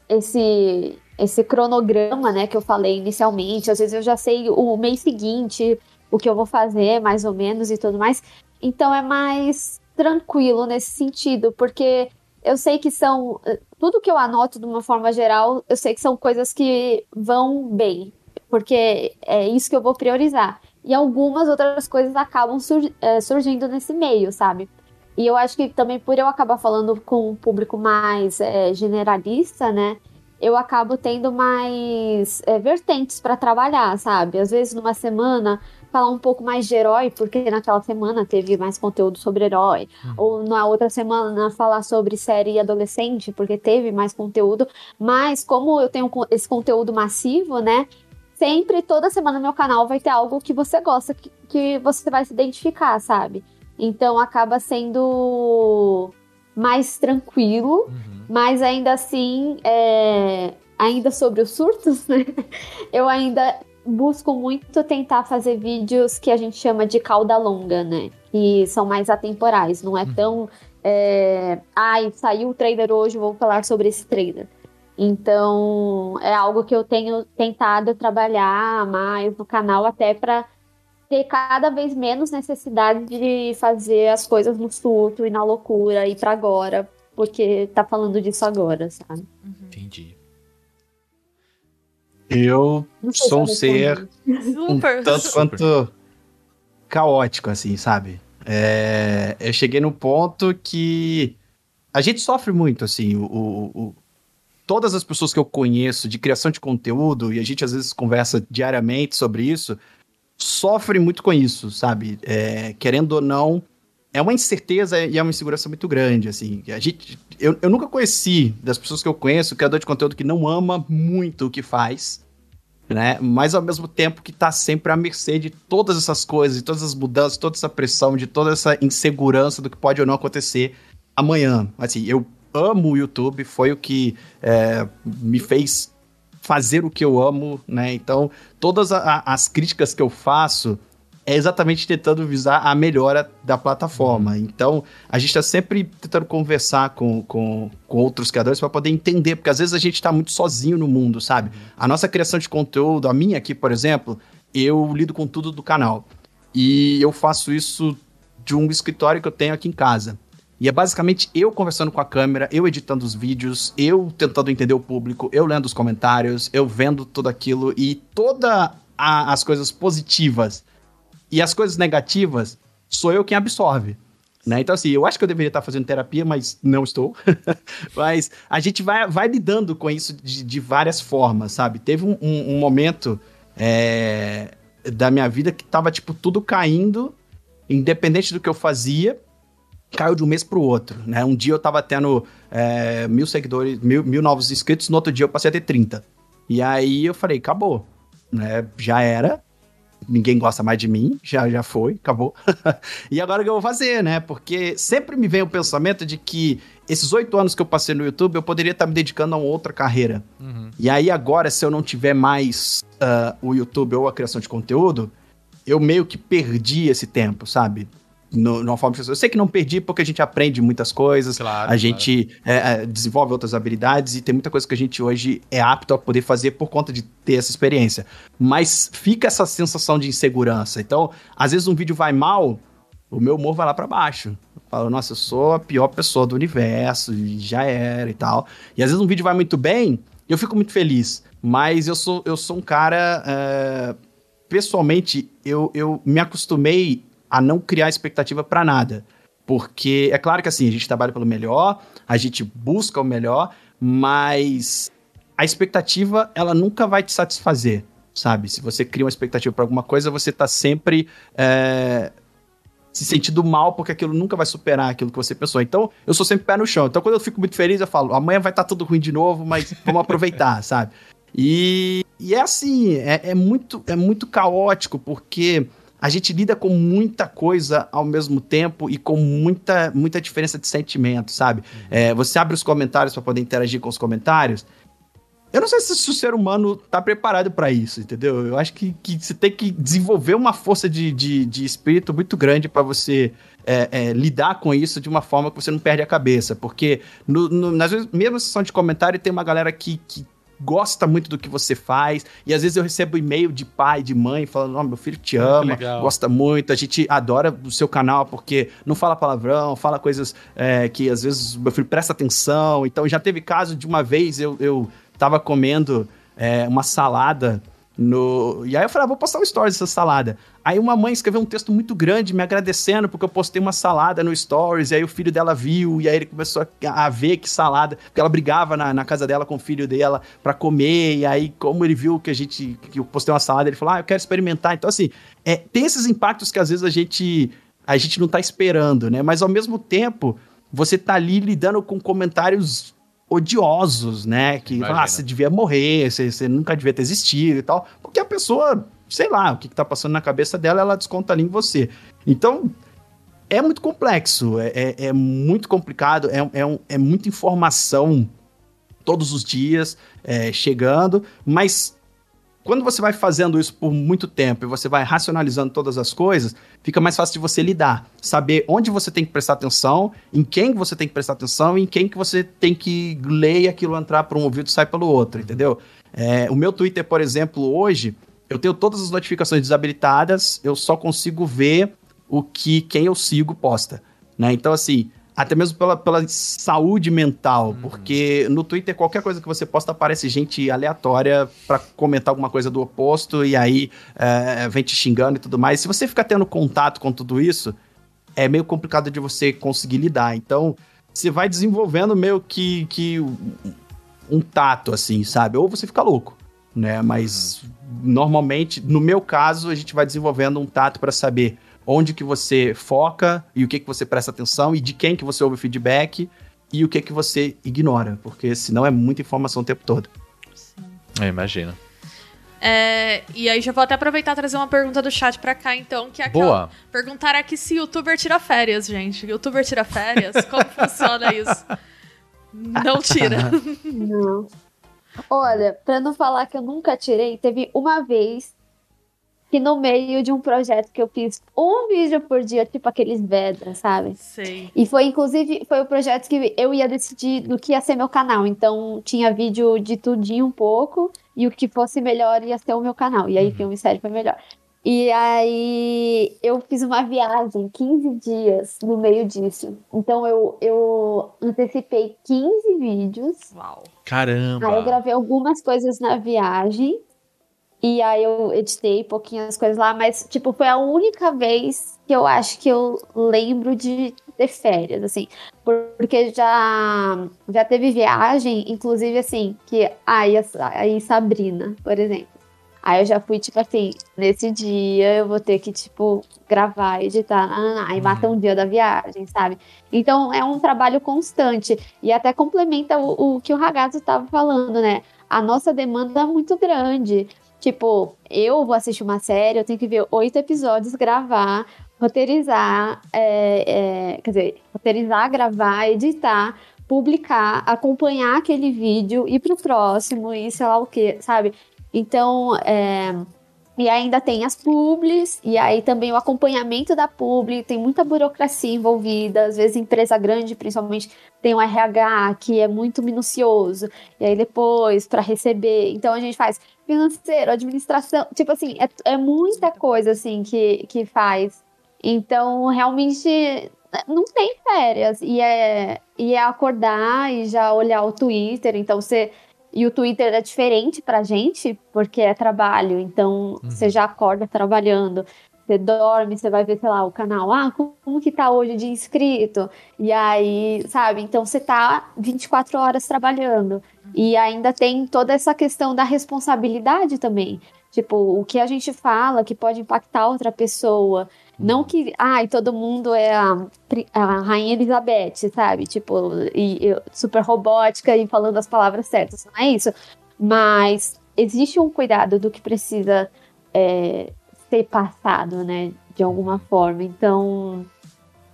esse, esse cronograma, né, que eu falei inicialmente, às vezes eu já sei o mês seguinte, o que eu vou fazer, mais ou menos, e tudo mais. Então é mais tranquilo nesse sentido, porque eu sei que são. Tudo que eu anoto de uma forma geral, eu sei que são coisas que vão bem, porque é isso que eu vou priorizar. E algumas outras coisas acabam é, surgindo nesse meio, sabe? E eu acho que também por eu acabar falando com um público mais é, generalista, né? Eu acabo tendo mais é, vertentes para trabalhar, sabe? Às vezes numa semana falar um pouco mais de herói, porque naquela semana teve mais conteúdo sobre herói. Ou na outra semana falar sobre série adolescente, porque teve mais conteúdo. Mas como eu tenho esse conteúdo massivo, né? Sempre, toda semana no meu canal vai ter algo que você gosta, que, que você vai se identificar, sabe? Então acaba sendo mais tranquilo, mas ainda assim, é, ainda sobre os surtos, né? Eu ainda busco muito tentar fazer vídeos que a gente chama de cauda longa, né? Que são mais atemporais, não é tão. É, Ai, saiu o trailer hoje, vou falar sobre esse trailer. Então, é algo que eu tenho tentado trabalhar mais no canal, até para ter cada vez menos necessidade de fazer as coisas no surto e na loucura e pra agora, porque tá falando disso agora, sabe? entendi. Eu sou um ser um Super. tanto quanto caótico, assim, sabe? É, eu cheguei no ponto que a gente sofre muito, assim, o, o- o- todas as pessoas que eu conheço de criação de conteúdo, e a gente às vezes conversa diariamente sobre isso, sofrem muito com isso, sabe? É, querendo ou não, é uma incerteza e é uma insegurança muito grande, assim. A gente, eu, eu nunca conheci das pessoas que eu conheço, criador de conteúdo que não ama muito o que faz, né? Mas ao mesmo tempo que tá sempre à mercê de todas essas coisas, de todas as mudanças, toda essa pressão, de toda essa insegurança do que pode ou não acontecer amanhã. Assim, eu amo o YouTube, foi o que é, me fez fazer o que eu amo, né? Então, todas a- as críticas que eu faço é exatamente tentando visar a melhora da plataforma. Então, a gente está sempre tentando conversar com, com, com outros criadores para poder entender, porque às vezes a gente está muito sozinho no mundo, sabe? A nossa criação de conteúdo, a minha aqui, por exemplo, eu lido com tudo do canal. E eu faço isso de um escritório que eu tenho aqui em casa. E é basicamente eu conversando com a câmera, eu editando os vídeos, eu tentando entender o público, eu lendo os comentários, eu vendo tudo aquilo e todas as coisas positivas e as coisas negativas sou eu quem absorve. Né? Então, assim, eu acho que eu deveria estar fazendo terapia, mas não estou. mas a gente vai, vai lidando com isso de, de várias formas, sabe? Teve um, um, um momento é, da minha vida que tava, tipo, tudo caindo, independente do que eu fazia, caiu de um mês pro outro, né? Um dia eu tava tendo é, mil seguidores, mil, mil novos inscritos, no outro dia eu passei a ter 30. E aí eu falei, acabou, né? Já era, ninguém gosta mais de mim, já, já foi, acabou. e agora o que eu vou fazer, né? Porque sempre me vem o pensamento de que esses oito anos que eu passei no YouTube, eu poderia estar me dedicando a uma outra carreira. Uhum. E aí agora, se eu não tiver mais uh, o YouTube ou a criação de conteúdo, eu meio que perdi esse tempo, sabe? No, numa forma de Eu sei que não perdi porque a gente aprende muitas coisas, claro, a gente é, é, desenvolve outras habilidades e tem muita coisa que a gente hoje é apto a poder fazer por conta de ter essa experiência. Mas fica essa sensação de insegurança. Então, às vezes um vídeo vai mal, o meu humor vai lá para baixo. Eu falo, nossa, eu sou a pior pessoa do universo, e já era e tal. E às vezes um vídeo vai muito bem, eu fico muito feliz. Mas eu sou, eu sou um cara. É, pessoalmente, eu, eu me acostumei a não criar expectativa para nada. Porque é claro que assim, a gente trabalha pelo melhor, a gente busca o melhor, mas a expectativa, ela nunca vai te satisfazer, sabe? Se você cria uma expectativa para alguma coisa, você tá sempre é, se sentindo mal porque aquilo nunca vai superar aquilo que você pensou. Então, eu sou sempre pé no chão. Então, quando eu fico muito feliz, eu falo, amanhã vai estar tá tudo ruim de novo, mas vamos aproveitar, sabe? E, e é assim, é, é, muito, é muito caótico, porque a gente lida com muita coisa ao mesmo tempo e com muita, muita diferença de sentimento, sabe? Uhum. É, você abre os comentários para poder interagir com os comentários. Eu não sei se, se o ser humano tá preparado para isso, entendeu? Eu acho que, que você tem que desenvolver uma força de, de, de espírito muito grande para você é, é, lidar com isso de uma forma que você não perde a cabeça. Porque no, no, nas mesmas sessão de comentário tem uma galera que, que gosta muito do que você faz. E às vezes eu recebo e-mail de pai, de mãe, falando: oh, meu filho te ama, gosta muito, a gente adora o seu canal porque não fala palavrão, fala coisas é, que às vezes meu filho presta atenção. Então já teve caso de uma vez eu, eu tava comendo é, uma salada no... E aí eu falei, ah, vou postar um story dessa salada. Aí uma mãe escreveu um texto muito grande me agradecendo porque eu postei uma salada no stories, e aí o filho dela viu, e aí ele começou a, a ver que salada, porque ela brigava na, na, casa dela com o filho dela para comer, e aí como ele viu que a gente, que eu postei uma salada, ele falou, ah, eu quero experimentar. Então assim, é, tem esses impactos que às vezes a gente, a gente não tá esperando, né? Mas ao mesmo tempo, você tá ali lidando com comentários odiosos, né? Que ah, você devia morrer, você, você, nunca devia ter existido e tal. Porque a pessoa, sei lá, o que, que tá passando na cabeça dela, ela desconta ali em você. Então, é muito complexo, é, é, é muito complicado, é, é, um, é muita informação todos os dias é, chegando, mas quando você vai fazendo isso por muito tempo e você vai racionalizando todas as coisas, fica mais fácil de você lidar. Saber onde você tem que prestar atenção, em quem você tem que prestar atenção, em quem que você tem que ler e aquilo entrar por um ouvido e sai pelo outro, entendeu? É, o meu Twitter, por exemplo, hoje, eu tenho todas as notificações desabilitadas, eu só consigo ver o que quem eu sigo posta. Né? Então, assim, até mesmo pela, pela saúde mental, uhum. porque no Twitter qualquer coisa que você posta aparece gente aleatória para comentar alguma coisa do oposto e aí é, vem te xingando e tudo mais. Se você ficar tendo contato com tudo isso, é meio complicado de você conseguir lidar. Então, você vai desenvolvendo meio que, que um tato, assim, sabe? Ou você fica louco, né? Mas uhum. Normalmente, no meu caso, a gente vai desenvolvendo um tato para saber onde que você foca e o que que você presta atenção e de quem que você ouve feedback e o que que você ignora, porque senão é muita informação o tempo todo. Sim. Eu imagino. É, e aí já vou até aproveitar e trazer uma pergunta do chat pra cá, então, que é aquela. Boa. Perguntar aqui se youtuber tira férias, gente. Youtuber tira férias? Como funciona isso? Não tira. Não. Olha, pra não falar que eu nunca tirei, teve uma vez que no meio de um projeto que eu fiz um vídeo por dia, tipo aqueles Vedra, sabe? Sei. E foi, inclusive, foi o projeto que eu ia decidir do que ia ser meu canal. Então, tinha vídeo de tudinho um pouco, e o que fosse melhor ia ser o meu canal. E aí, uhum. filme e série foi melhor. E aí eu fiz uma viagem 15 dias no meio disso. Então eu, eu antecipei 15 vídeos. Uau. Caramba. Aí eu gravei algumas coisas na viagem. E aí eu editei pouquinhas coisas lá, mas, tipo, foi a única vez que eu acho que eu lembro de ter férias, assim. Porque já, já teve viagem, inclusive, assim, que aí, aí Sabrina, por exemplo. Aí eu já fui, tipo assim, nesse dia eu vou ter que, tipo, gravar, editar, aí mata um dia da viagem, sabe? Então é um trabalho constante. E até complementa o, o que o Ragazzo estava falando, né? A nossa demanda é muito grande. Tipo, eu vou assistir uma série, eu tenho que ver oito episódios, gravar, roteirizar, é, é, quer dizer, roteirizar, gravar, editar, publicar, acompanhar aquele vídeo, ir pro próximo e sei lá o que, sabe? Então, é, e ainda tem as publis, e aí também o acompanhamento da publi, tem muita burocracia envolvida, às vezes empresa grande, principalmente, tem um RH que é muito minucioso, e aí depois para receber, então a gente faz financeiro, administração, tipo assim, é, é muita coisa assim que, que faz. Então, realmente não tem férias, e é, e é acordar e já olhar o Twitter, então você e o Twitter é diferente pra gente, porque é trabalho. Então, uhum. você já acorda trabalhando. Você dorme, você vai ver, sei lá, o canal. Ah, como, como que tá hoje de inscrito? E aí, sabe? Então, você tá 24 horas trabalhando. E ainda tem toda essa questão da responsabilidade também. Tipo, o que a gente fala que pode impactar outra pessoa. Não que, ai, todo mundo é a, a Rainha Elizabeth, sabe? Tipo, e, e, super robótica e falando as palavras certas. Não é isso. Mas existe um cuidado do que precisa é, ser passado, né? De alguma forma. Então,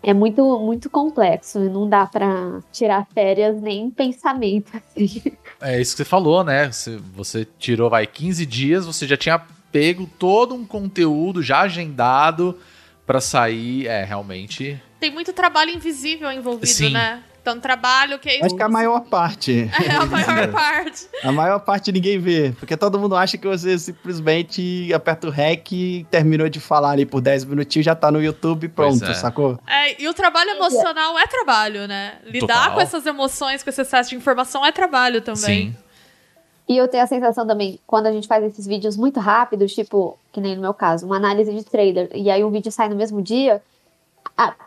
é muito, muito complexo não dá para tirar férias nem pensamento, assim. É isso que você falou, né? Você, você tirou, vai, 15 dias, você já tinha pego todo um conteúdo já agendado para sair, é, realmente... Tem muito trabalho invisível envolvido, Sim. né? Então, trabalho que. Acho que é a maior parte. É a maior parte. a maior parte ninguém vê. Porque todo mundo acha que você simplesmente aperta o REC e terminou de falar ali por 10 minutinhos, já tá no YouTube pronto, é. sacou? É, e o trabalho emocional é trabalho, né? Lidar Total. com essas emoções, com esse excesso de informação é trabalho também. Sim. E eu tenho a sensação também, quando a gente faz esses vídeos muito rápidos, tipo, que nem no meu caso, uma análise de trailer, e aí o vídeo sai no mesmo dia,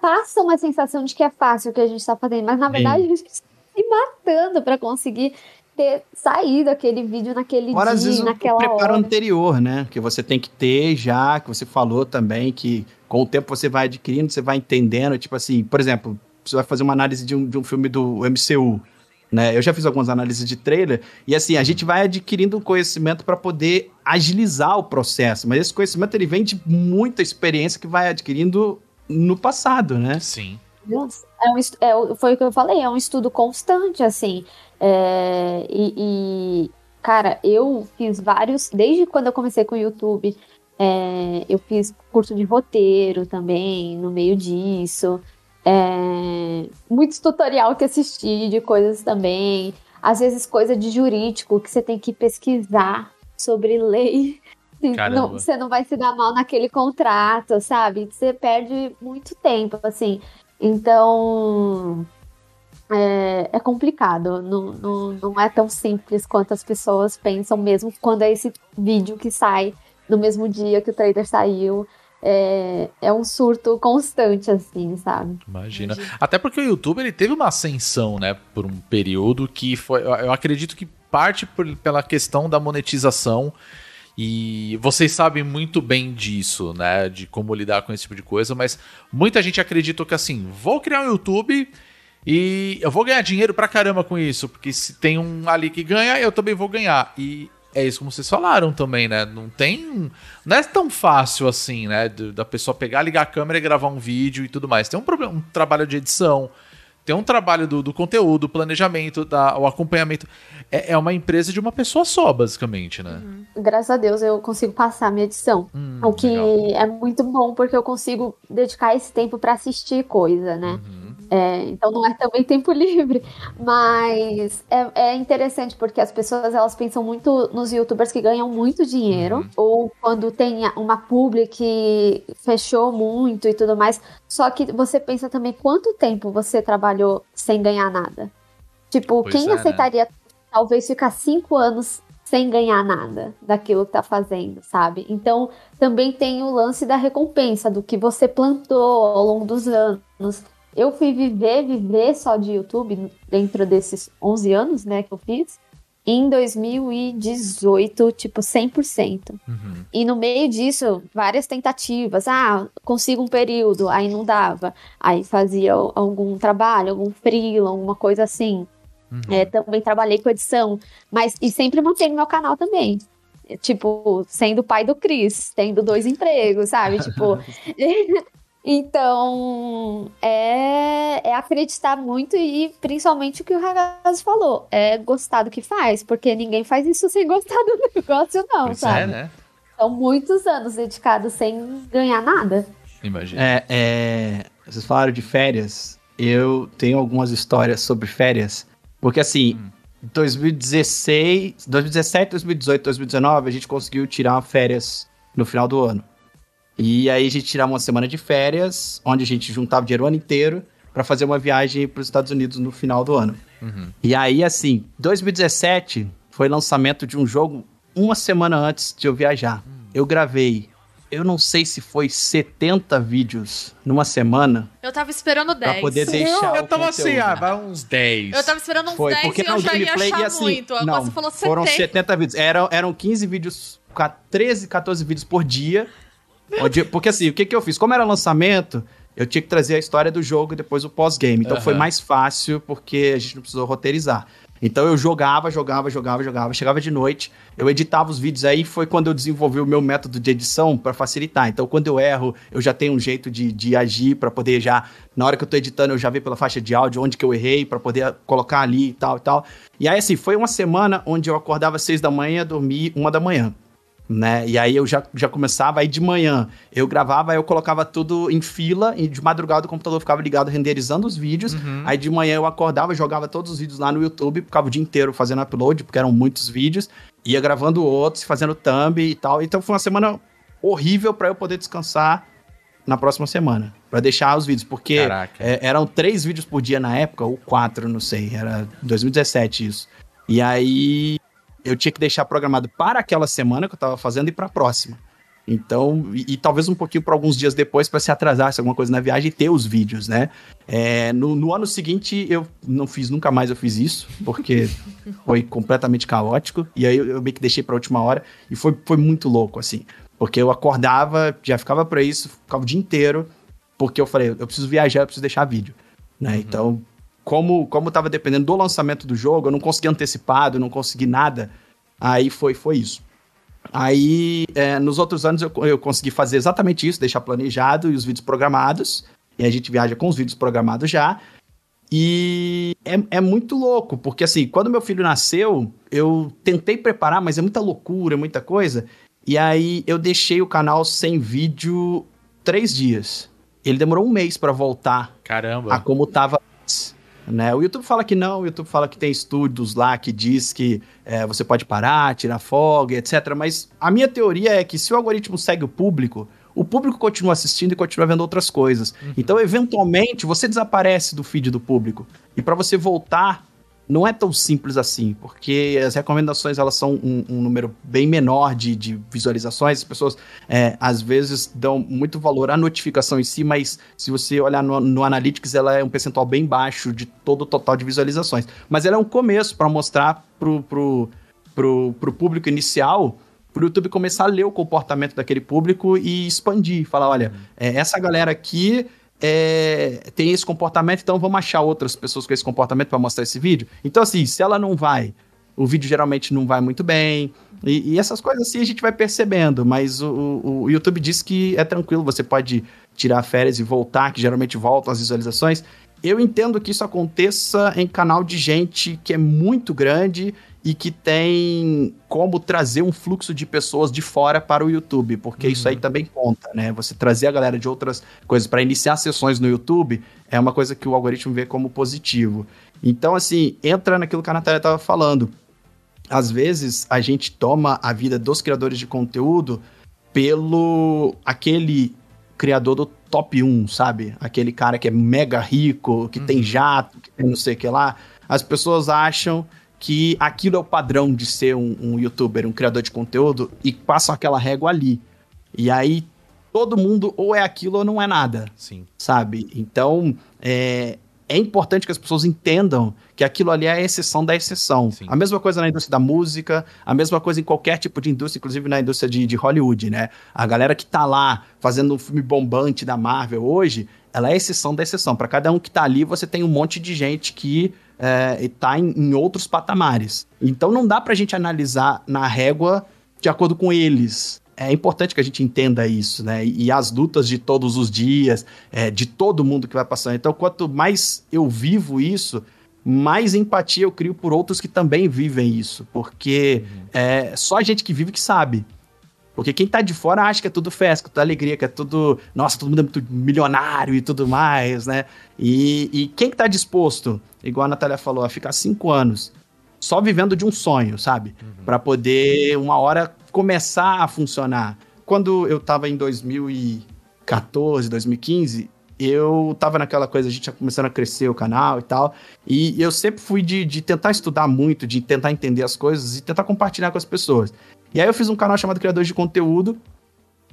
passa uma sensação de que é fácil o que a gente está fazendo, mas na verdade Sim. a gente está se matando para conseguir ter saído aquele vídeo naquele Fora, dia, às vezes, naquela o preparo hora. anterior, né? Que você tem que ter já, que você falou também, que com o tempo você vai adquirindo, você vai entendendo, tipo assim, por exemplo, você vai fazer uma análise de um, de um filme do MCU, né? Eu já fiz algumas análises de trailer e assim, a gente vai adquirindo conhecimento para poder agilizar o processo, mas esse conhecimento ele vem de muita experiência que vai adquirindo no passado, né? Sim. É um, é, foi o que eu falei, é um estudo constante, assim. É, e, e, cara, eu fiz vários, desde quando eu comecei com o YouTube, é, eu fiz curso de roteiro também, no meio disso. É, muitos tutorial que assisti de coisas também. Às vezes coisa de jurídico que você tem que pesquisar sobre lei não, você não vai se dar mal naquele contrato, sabe? Você perde muito tempo, assim. Então. É, é complicado, não, não, não é tão simples quanto as pessoas pensam, mesmo quando é esse vídeo que sai no mesmo dia que o trailer saiu. É, é, um surto constante, assim, sabe? Imagina. Imagina. Até porque o YouTube ele teve uma ascensão, né, por um período que foi. Eu acredito que parte por, pela questão da monetização e vocês sabem muito bem disso, né? De como lidar com esse tipo de coisa, mas muita gente acredita que assim, vou criar um YouTube e eu vou ganhar dinheiro pra caramba com isso, porque se tem um ali que ganha, eu também vou ganhar. E é isso como vocês falaram também, né? Não tem. Não é tão fácil assim, né? Da pessoa pegar, ligar a câmera e gravar um vídeo e tudo mais. Tem um, problema, um trabalho de edição tem um trabalho do, do conteúdo, planejamento, da, o acompanhamento. É, é, uma empresa de uma pessoa só, basicamente, né? Uhum. Graças a Deus eu consigo passar a minha edição. Hum, o que legal. é muito bom porque eu consigo dedicar esse tempo para assistir coisa, né? Uhum. É, então não é também tempo livre, mas é, é, interessante porque as pessoas elas pensam muito nos youtubers que ganham muito dinheiro uhum. ou quando tem uma publi que fechou muito e tudo mais. Só que você pensa também quanto tempo você trabalhou sem ganhar nada. Tipo, pois quem é, né? aceitaria né? talvez ficar cinco anos sem ganhar nada daquilo que tá fazendo, sabe? Então, também tem o lance da recompensa, do que você plantou ao longo dos anos. Eu fui viver, viver só de YouTube dentro desses 11 anos, né, que eu fiz. Em 2018, tipo, 100%. Uhum. E no meio disso, várias tentativas. Ah, consigo um período, aí não dava. Aí fazia algum trabalho, algum freela, alguma coisa assim. Uhum. É, também trabalhei com edição, mas e sempre mantenho meu canal também. Tipo, sendo pai do Cris, tendo dois empregos, sabe? Tipo. então, é, é acreditar muito e principalmente o que o Ragazzi falou, é gostar do que faz, porque ninguém faz isso sem gostar do negócio, não, pois é, sabe? É, né? São muitos anos dedicados sem ganhar nada. Imagina. É, é, vocês falaram de férias. Eu tenho algumas histórias sobre férias porque assim, hum. 2016, 2017, 2018, 2019, a gente conseguiu tirar férias no final do ano. E aí a gente tirava uma semana de férias, onde a gente juntava dinheiro o ano inteiro para fazer uma viagem para os Estados Unidos no final do ano. Uhum. E aí, assim, 2017 foi lançamento de um jogo uma semana antes de eu viajar. Hum. Eu gravei eu não sei se foi 70 vídeos numa semana. Eu tava esperando 10. Pra poder deixar Eu, eu tava assim, ah, vai uns 10. Eu tava esperando uns foi, 10 porque e eu já ia achar assim, muito. Não, falou 70. Foram 70 vídeos. Eram, eram 15 vídeos, 13, 14 vídeos por dia. Onde, porque assim, o que que eu fiz? Como era lançamento, eu tinha que trazer a história do jogo e depois o pós-game. Então uhum. foi mais fácil porque a gente não precisou roteirizar. Então eu jogava, jogava, jogava, jogava, chegava de noite, eu editava os vídeos aí, foi quando eu desenvolvi o meu método de edição para facilitar. Então quando eu erro, eu já tenho um jeito de, de agir para poder já, na hora que eu tô editando, eu já ver pela faixa de áudio onde que eu errei para poder colocar ali e tal e tal. E aí assim, foi uma semana onde eu acordava às seis da manhã, dormi uma da manhã né? E aí eu já, já começava, aí de manhã eu gravava, aí eu colocava tudo em fila, e de madrugada o computador ficava ligado renderizando os vídeos, uhum. aí de manhã eu acordava, jogava todos os vídeos lá no YouTube, ficava o dia inteiro fazendo upload, porque eram muitos vídeos, ia gravando outros, fazendo thumb e tal, então foi uma semana horrível para eu poder descansar na próxima semana, para deixar os vídeos, porque é, eram três vídeos por dia na época, ou quatro, não sei, era 2017 isso. E aí eu tinha que deixar programado para aquela semana que eu estava fazendo e para a próxima. Então, e, e, talvez um pouquinho para alguns dias depois para se atrasasse alguma coisa na viagem e ter os vídeos, né? É, no, no, ano seguinte eu não fiz nunca mais eu fiz isso, porque foi completamente caótico. E aí eu, eu meio que deixei para a última hora e foi, foi muito louco, assim. Porque eu acordava, já ficava para isso, ficava o dia inteiro, porque eu falei, eu preciso viajar, eu preciso deixar vídeo. Né? Uhum. Então, como como estava dependendo do lançamento do jogo, eu não consegui antecipado, não consegui nada. Aí foi foi isso. Aí, é, nos outros anos, eu, eu consegui fazer exatamente isso, deixar planejado e os vídeos programados. E a gente viaja com os vídeos programados já. E é, é muito louco, porque assim, quando meu filho nasceu, eu tentei preparar, mas é muita loucura, muita coisa. E aí eu deixei o canal sem vídeo três dias. Ele demorou um mês para voltar. Caramba. A como tava antes. Né? O YouTube fala que não, o YouTube fala que tem estudos lá que diz que é, você pode parar, tirar folga, etc. Mas a minha teoria é que se o algoritmo segue o público, o público continua assistindo e continua vendo outras coisas. Uhum. Então, eventualmente, você desaparece do feed do público. E para você voltar não é tão simples assim, porque as recomendações elas são um, um número bem menor de, de visualizações. As pessoas é, às vezes dão muito valor à notificação em si, mas se você olhar no, no Analytics, ela é um percentual bem baixo de todo o total de visualizações. Mas ela é um começo para mostrar pro, pro, pro, pro público inicial para o YouTube começar a ler o comportamento daquele público e expandir, falar, olha, é, essa galera aqui é, tem esse comportamento, então vamos achar outras pessoas com esse comportamento para mostrar esse vídeo. Então, assim, se ela não vai, o vídeo geralmente não vai muito bem. E, e essas coisas assim a gente vai percebendo, mas o, o, YouTube diz que é tranquilo, você pode tirar férias e voltar, que geralmente voltam as visualizações. Eu entendo que isso aconteça em canal de gente que é muito grande e que tem como trazer um fluxo de pessoas de fora para o YouTube, porque isso aí também conta, né? Você trazer a galera de outras coisas para iniciar sessões no YouTube é uma coisa que o algoritmo vê como positivo. Então, assim, entra naquilo que a Natália estava falando. Às vezes a gente toma a vida dos criadores de conteúdo pelo aquele criador do top 1, sabe? Aquele cara que é mega rico, que tem jato, que tem não sei o que lá. As pessoas acham que aquilo é o padrão de ser um, um youtuber, um criador de conteúdo, e passam aquela régua ali. E aí todo mundo ou é aquilo ou não é nada, Sim. sabe? Então é, é importante que as pessoas entendam que aquilo ali é a exceção da exceção. Sim. A mesma coisa na indústria da música, a mesma coisa em qualquer tipo de indústria, inclusive na indústria de, de Hollywood, né? A galera que tá lá fazendo um filme bombante da Marvel hoje, ela é a exceção da exceção. Para cada um que tá ali, você tem um monte de gente que é, tá em, em outros patamares. Então não dá pra gente analisar na régua de acordo com eles. É importante que a gente entenda isso, né? E as lutas de todos os dias, é, de todo mundo que vai passando. Então, quanto mais eu vivo isso, mais empatia eu crio por outros que também vivem isso. Porque é só a gente que vive que sabe. Porque quem tá de fora acha que é tudo festa, que é tudo alegria, que é tudo. Nossa, todo mundo é muito milionário e tudo mais, né? E, e quem que tá disposto, igual a Natália falou, a ficar cinco anos só vivendo de um sonho, sabe? Pra poder uma hora começar a funcionar. Quando eu tava em 2014, 2015, eu tava naquela coisa, a gente já começando a crescer o canal e tal. E eu sempre fui de, de tentar estudar muito, de tentar entender as coisas e tentar compartilhar com as pessoas. E aí eu fiz um canal chamado Criadores de Conteúdo,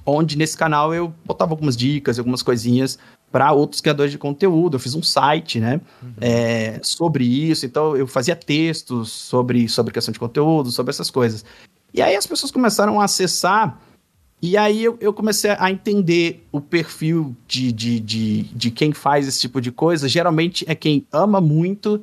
onde nesse canal eu botava algumas dicas, algumas coisinhas para outros criadores de conteúdo. Eu fiz um site, né, é, sobre isso. Então eu fazia textos sobre sobre questão de conteúdo, sobre essas coisas. E aí as pessoas começaram a acessar e aí eu, eu comecei a entender o perfil de, de, de, de quem faz esse tipo de coisa. Geralmente é quem ama muito,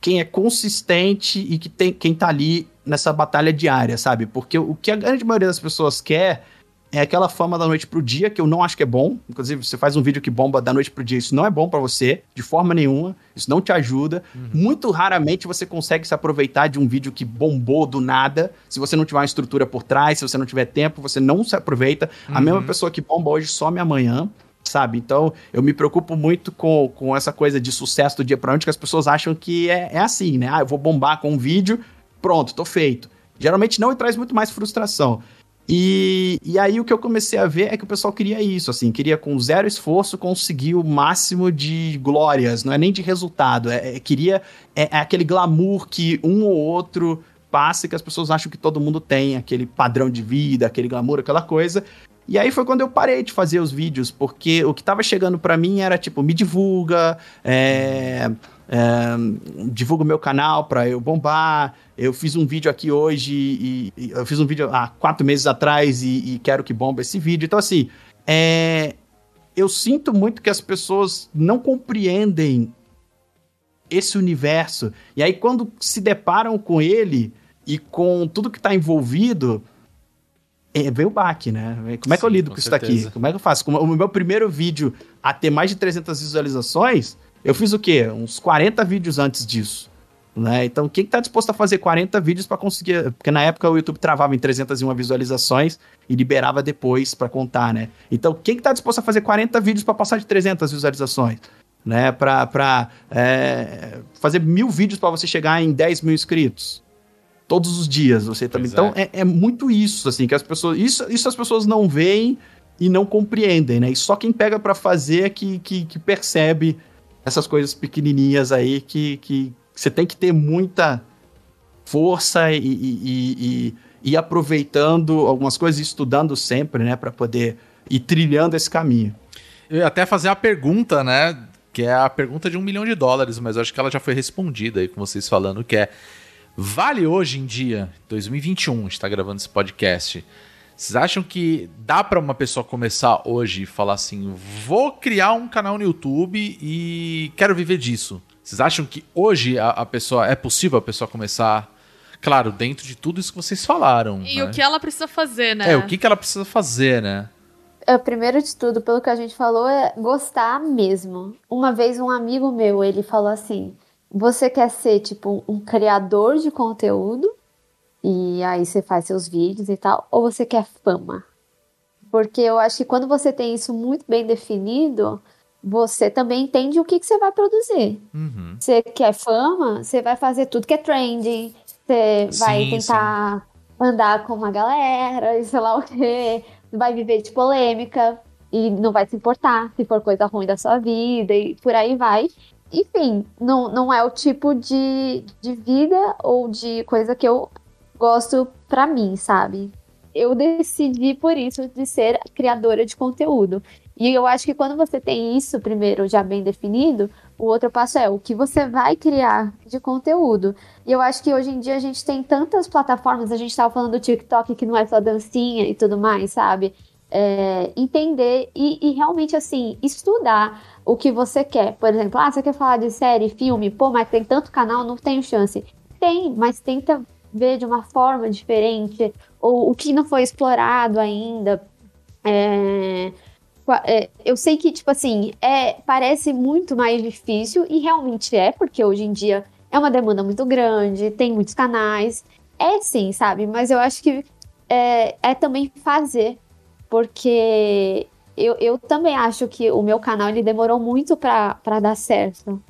quem é consistente e que tem quem tá ali nessa batalha diária, sabe? Porque o que a grande maioria das pessoas quer é aquela fama da noite pro dia, que eu não acho que é bom. Inclusive, você faz um vídeo que bomba da noite pro dia, isso não é bom pra você, de forma nenhuma. Isso não te ajuda. Muito raramente você consegue se aproveitar de um vídeo que bombou do nada. Se você não tiver uma estrutura por trás, se você não tiver tempo, você não se aproveita. A mesma pessoa que bomba hoje some amanhã. Sabe? Então, eu me preocupo muito com, com essa coisa de sucesso do dia pra noite, que as pessoas acham que é, é assim, né? Ah, eu vou bombar com um vídeo, pronto, tô feito. Geralmente não e traz muito mais frustração. E, e aí o que eu comecei a ver é que o pessoal queria isso, assim, queria com zero esforço conseguir o máximo de glórias, não é nem de resultado, é, é- queria é, é aquele glamour que um ou outro passa e que as pessoas acham que todo mundo tem, aquele padrão de vida, aquele glamour, aquela coisa. E aí foi quando eu parei de fazer os vídeos, porque o que tava chegando pra mim era tipo, me divulga, é, é, divulga o meu canal pra eu bombar. Eu fiz um vídeo aqui hoje, e, e eu fiz um vídeo há quatro meses atrás e, e quero que bombe esse vídeo. Então, assim, é, eu sinto muito que as pessoas não compreendem esse universo. E aí, quando se deparam com ele e com tudo que tá envolvido, é, vem o baque, né? Como é que eu Sim, lido com com isso daqui? Como é que eu faço? Como o meu primeiro vídeo a ter mais de 300 visualizações, eu fiz o quê? Uns 40 vídeos antes disso. Né? Então, quem tá disposto a fazer 40 vídeos para conseguir. Porque na época o YouTube travava em 301 visualizações e liberava depois para contar, né? Então, quem que tá disposto a fazer 40 vídeos para passar de 300 visualizações? Né? Pra, pra é, fazer mil vídeos para você chegar em 10 mil inscritos todos os dias. Você também. Então é. é muito isso, assim, que as pessoas. Isso, isso as pessoas não veem e não compreendem, né? E só quem pega pra fazer é que, que, que percebe essas coisas pequenininhas aí que, que você tem que ter muita força e, e, e, e aproveitando algumas coisas estudando sempre, né? Pra poder ir trilhando esse caminho. Eu ia até fazer a pergunta, né? Que é a pergunta de um milhão de dólares, mas acho que ela já foi respondida aí com vocês falando, que é vale hoje em dia, 2021, a gente tá gravando esse podcast. Vocês acham que dá pra uma pessoa começar hoje e falar assim: vou criar um canal no YouTube e quero viver disso? Vocês acham que hoje a, a pessoa é possível a pessoa começar, claro, dentro de tudo isso que vocês falaram? E né? o que ela precisa fazer, né? É, o que, que ela precisa fazer, né? É, primeiro de tudo, pelo que a gente falou, é gostar mesmo. Uma vez um amigo meu, ele falou assim: "Você quer ser tipo um criador de conteúdo e aí você faz seus vídeos e tal, ou você quer fama? Porque eu acho que quando você tem isso muito bem definido, você também entende o que, que você vai produzir. Uhum. Você quer fama, você vai fazer tudo que é trending, você vai Sim, tentar andar com uma galera e sei lá o quê, vai viver de polêmica e não vai se importar se for coisa ruim da sua vida e por aí vai. Enfim, não, não é o tipo de, de vida ou de coisa que eu gosto pra mim, sabe? Eu decidi por isso de ser criadora de conteúdo. E eu acho que quando você tem isso primeiro já bem definido, o outro passo é o que você vai criar de conteúdo. E eu acho que hoje em dia a gente tem tantas plataformas, a gente estava falando do TikTok que não é só dancinha e tudo mais, sabe? É, entender e, e realmente assim, estudar o que você quer. Por exemplo, ah, você quer falar de série, filme, pô, mas tem tanto canal, não tenho chance. Tem, mas tenta ver de uma forma diferente, ou o que não foi explorado ainda. É, é, eu sei que, tipo assim, é, parece muito mais difícil, e realmente é, porque hoje em dia é uma demanda muito grande, tem muitos canais. É sim, sabe? Mas eu acho que é, é também fazer, porque eu, eu também acho que o meu canal ele demorou muito para dar certo.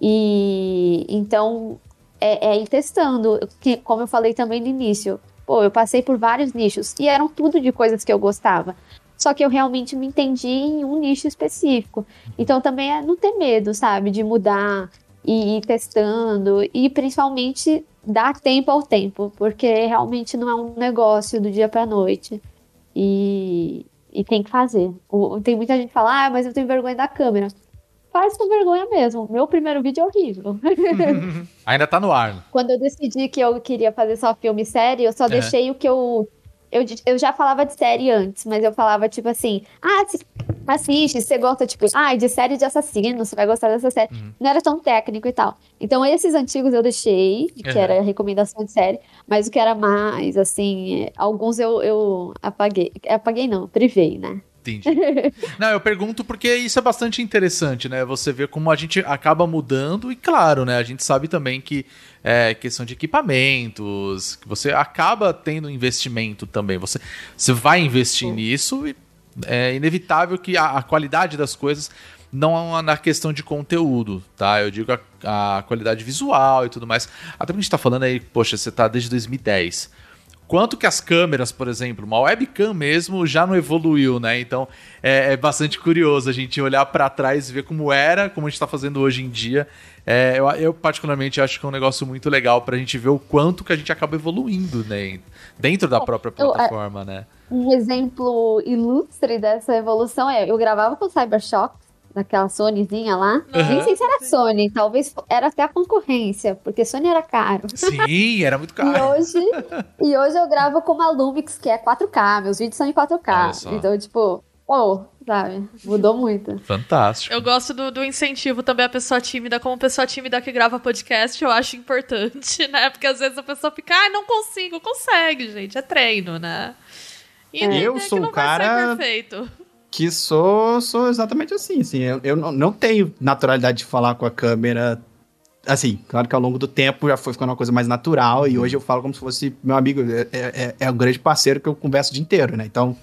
E então é, é ir testando, que, como eu falei também no início. Pô, eu passei por vários nichos e eram tudo de coisas que eu gostava. Só que eu realmente me entendi em um nicho específico. Então também é não ter medo, sabe, de mudar e ir testando e principalmente dar tempo ao tempo, porque realmente não é um negócio do dia para noite. E, e tem que fazer. Tem muita gente que fala, ah, mas eu tenho vergonha da câmera. Faz com vergonha mesmo. Meu primeiro vídeo é horrível. Ainda tá no ar. Quando eu decidi que eu queria fazer só filme e série, eu só É. deixei o que eu, eu. Eu já falava de série antes, mas eu falava tipo assim: ah, assiste, você gosta, tipo, ah, de série de assassino, você vai gostar dessa série. Uhum. Não era tão técnico e tal. Então, esses antigos eu deixei, que Uhum. era recomendação de série, mas o que era mais, assim, é, alguns eu, eu apaguei. Apaguei não, privei, né? Entendi. Não, eu pergunto porque isso é bastante interessante, né? Você vê como a gente acaba mudando e, claro, né? A gente sabe também que é questão de equipamentos, que você acaba tendo investimento também. Você, você vai investir nisso e é inevitável que a, a qualidade das coisas não é na questão de conteúdo, tá? Eu digo a, a qualidade visual e tudo mais. Até porque a gente tá falando aí, poxa, você tá desde 2010 quanto que as câmeras, por exemplo, uma webcam mesmo já não evoluiu, né? Então é, é bastante curioso a gente olhar para trás e ver como era, como a gente está fazendo hoje em dia. É, eu, eu, particularmente acho que é um negócio muito legal para a gente ver o quanto que a gente acaba evoluindo, né? Dentro da própria Eu- plataforma, né? Um exemplo ilustre dessa evolução é: eu gravava com o Cybershock, daquela Sonyzinha lá. Nem sei se era Sony, talvez era até a concorrência, porque Sony era caro. Sim, era muito E caro. hoje, e hoje eu gravo com uma Lumix que é 4K, meus vídeos são em Olha 4K. só. Então, tipo, pô, sabe? Mudou muito. Fantástico. Eu gosto do, do incentivo também à pessoa tímida, como pessoa tímida que grava podcast, eu acho importante, né? Porque às vezes a pessoa fica, ah, não consigo, consegue, gente, é treino, né? E Eu entender sou que não o vai ser cara- perfeito. Que sou, sou exatamente assim, assim. Eu, eu não, tenho naturalidade de falar com a câmera. Assim, claro que ao longo do tempo já foi ficando uma coisa mais natural e hoje eu falo como se fosse meu amigo. É, é, é um grande parceiro que eu converso o dia inteiro, né? Então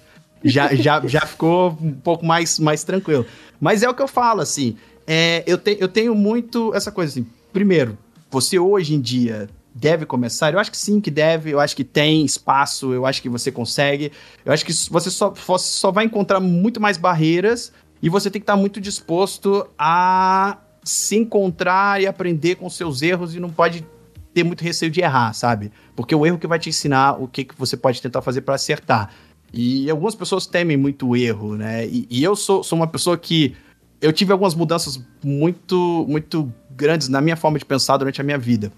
já, já, já ficou um pouco mais, mais tranquilo. Mas é o que eu falo, assim. é, eu, te, eu tenho muito essa coisa assim. Primeiro, você hoje em dia deve começar? Eu acho que sim, que deve. Eu acho que tem espaço. Eu acho que você consegue. Eu acho que você só, você só vai encontrar muito mais barreiras e você tem que estar muito disposto a se encontrar e aprender com seus erros e não pode ter muito receio de errar, sabe? Porque o erro que vai te ensinar o que, que você pode tentar fazer para acertar. E algumas pessoas temem muito o erro, né? E, e eu sou, sou uma pessoa que eu tive algumas mudanças muito, muito grandes na minha forma de pensar durante a minha vida.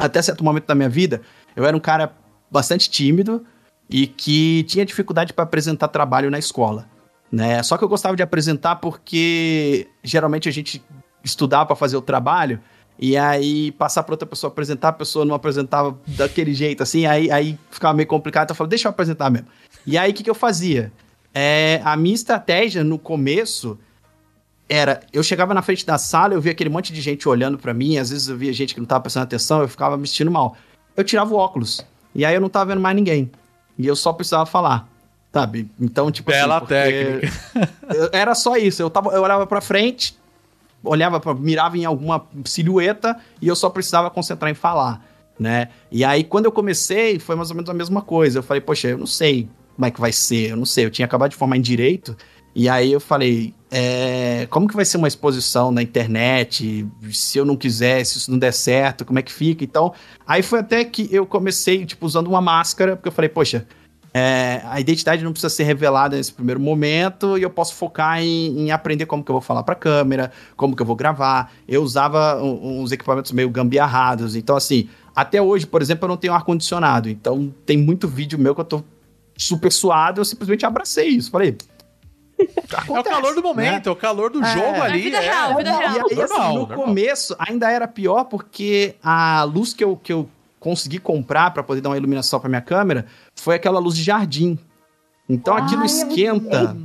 Até certo momento da minha vida, eu era um cara bastante tímido e que tinha dificuldade para apresentar trabalho na escola, né? Só que eu gostava de apresentar porque geralmente a gente estudava para fazer o trabalho e aí passar para outra pessoa apresentar, a pessoa não apresentava daquele jeito assim, aí, aí ficava meio complicado, então eu falei, deixa eu apresentar mesmo. E aí o que, que eu fazia? É, a minha estratégia no começo era, eu chegava na frente da sala, eu via aquele monte de gente olhando pra mim, às vezes eu via gente que não tava prestando atenção, eu ficava me sentindo mal. Eu tirava o óculos. e aí eu não tava vendo mais ninguém. E eu só precisava falar. Sabe? Então, tipo Bela assim. técnica. eu- Era só isso. Eu, tava, eu olhava pra frente, olhava pra, mirava em alguma silhueta e eu só precisava concentrar em falar, né? E aí, quando eu comecei, foi mais ou menos a mesma coisa. Eu falei, poxa, eu não sei como é que vai ser, eu não sei. Eu tinha acabado de formar em Direito, e aí eu falei, é, como que vai ser uma exposição na internet? Se eu não quiser, se isso não der certo, como é que fica? Então, aí foi até que eu comecei, tipo, usando uma máscara, porque eu falei, poxa, é, a identidade não precisa ser revelada nesse primeiro momento e eu posso focar em, em aprender como que eu vou falar pra câmera, como que eu vou gravar. Eu usava uns equipamentos meio gambiarrados. Então, assim, até hoje, por exemplo, eu não tenho ar-condicionado. Então, tem muito vídeo meu que eu tô super suado. Eu simplesmente abracei isso. Falei. É o calor do momento, é o calor do É. jogo É ali. vida real, vida E real. aí, assim, Normal, no normal. começo ainda era pior porque a luz que eu, que eu consegui comprar pra poder dar uma iluminação pra minha câmera foi aquela luz de jardim. Então aquilo Ai, eu esquenta.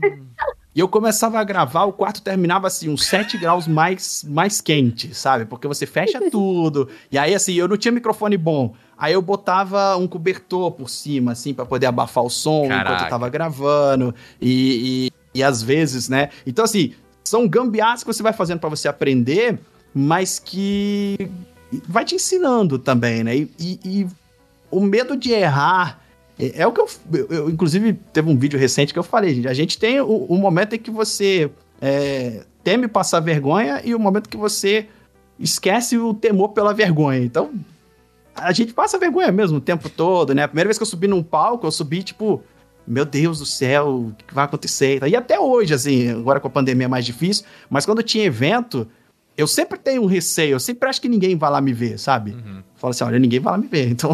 E eu começava a gravar, o quarto terminava assim, uns 7 graus mais, mais quente, sabe? Porque você fecha tudo. E aí, assim, eu não tinha microfone bom. Aí eu botava um cobertor por cima, assim, pra poder abafar o som enquanto Caraca. eu tava gravando. E, e, às vezes, né? Então, assim, são gambiarras que você vai fazendo pra você aprender, mas que vai te ensinando também, né? E, e- e o medo de errar é, é o que eu, eu, eu, Inclusive, teve um vídeo recente que eu falei, gente. A gente tem o, o momento em que você é, teme passar vergonha e o momento que você esquece o temor pela vergonha. Então, a gente passa vergonha mesmo o tempo todo, né? A primeira vez que eu subi num palco, eu subi, tipo, meu Deus do céu, o que vai acontecer? E até hoje, assim, agora com a pandemia é mais difícil, mas quando tinha evento, eu sempre tenho um receio, eu sempre acho que ninguém vai lá me ver, sabe? Uhum. Falo assim, olha, ninguém vai lá me ver. Então,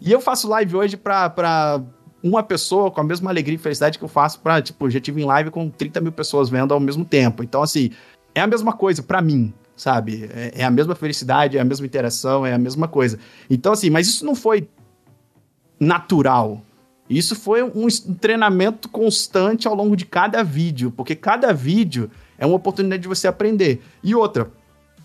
e eu faço live hoje pra, pra uma pessoa com a mesma alegria e felicidade que eu faço pra, tipo, já tive em live com 30 mil pessoas vendo ao mesmo tempo. Então, assim, é a mesma coisa pra mim, sabe? É, é a mesma felicidade, é a mesma interação, é a mesma coisa. Então, assim, mas isso não foi natural. Isso foi um treinamento constante ao longo de cada vídeo, porque cada vídeo é uma oportunidade de você aprender. E outra,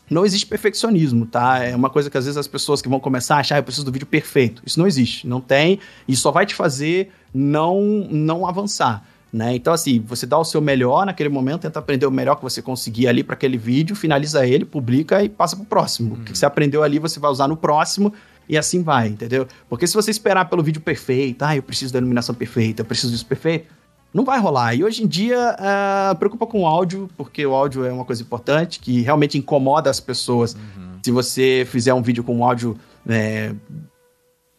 não existe perfeccionismo, tá? É uma coisa que às vezes as pessoas que vão começar a achar, "Ah, eu preciso do vídeo perfeito. Isso não existe, não tem, e só vai te fazer não não avançar, né? Então assim, você dá o seu melhor naquele momento, tenta aprender o melhor que você conseguir ali para aquele vídeo, finaliza ele, publica e passa pro próximo. O que você aprendeu ali, você vai usar no próximo e assim vai, entendeu? Porque se você esperar pelo vídeo perfeito, ah, eu preciso da iluminação perfeita, eu preciso disso perfeito, não vai rolar. E hoje em dia, ah, preocupa com o áudio, porque o áudio é uma coisa importante, que realmente incomoda as pessoas. Se você fizer um vídeo com um áudio é,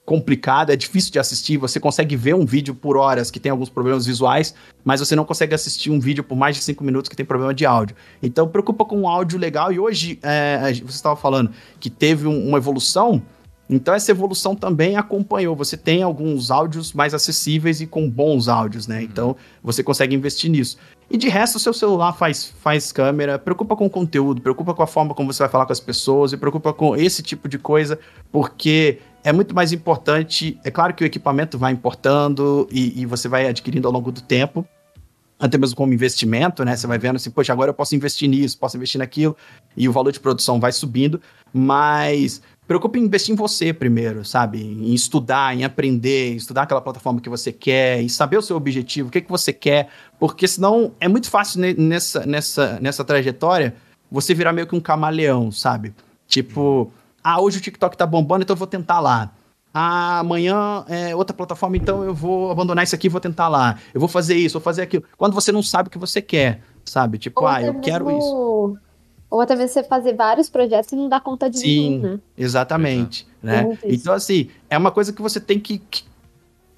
complicado, é difícil de assistir, você consegue ver um vídeo por horas que tem alguns problemas visuais, mas você não consegue assistir um vídeo por mais de cinco minutos que tem problema de áudio. Então, preocupa com um áudio legal. E hoje, é, gente- você estava falando que teve um- uma evolução, então essa evolução também acompanhou. Você tem alguns áudios mais acessíveis e com bons áudios, né? Então você consegue investir nisso. E de resto, o seu celular faz, faz câmera, preocupa com o conteúdo, preocupa com a forma como você vai falar com as pessoas e preocupa com esse tipo de coisa, porque é muito mais importante. É claro que o equipamento vai importando e, e você vai adquirindo ao longo do tempo até mesmo como investimento, né? Você vai vendo assim, poxa, agora eu posso investir nisso, posso investir naquilo, e o valor de produção vai subindo, mas preocupe em investir em você primeiro, sabe? Em estudar, em aprender, em estudar aquela plataforma que você quer, em saber o seu objetivo, o que, que você quer, porque senão é muito fácil ne- nessa, nessa, nessa trajetória você virar meio que um camaleão, sabe? Tipo, ah, hoje o TikTok tá bombando, então eu vou tentar lá. Ah, amanhã é outra plataforma, então eu vou abandonar isso aqui e vou tentar lá. Eu vou fazer isso, vou fazer aquilo. Quando você não sabe o que você quer, sabe? Tipo, Ou ah, eu quero mesmo- isso. Ou até mesmo você fazer vários projetos e não dar conta de Sim. nenhum, né? Exatamente, né? Então, assim, é uma coisa que você tem que... que-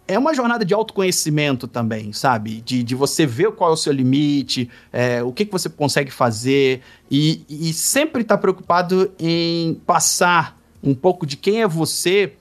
É uma jornada de autoconhecimento também, sabe? De, de você ver qual é o seu limite, é, o que, que você consegue fazer e, e sempre estar preocupado em passar um pouco de quem é você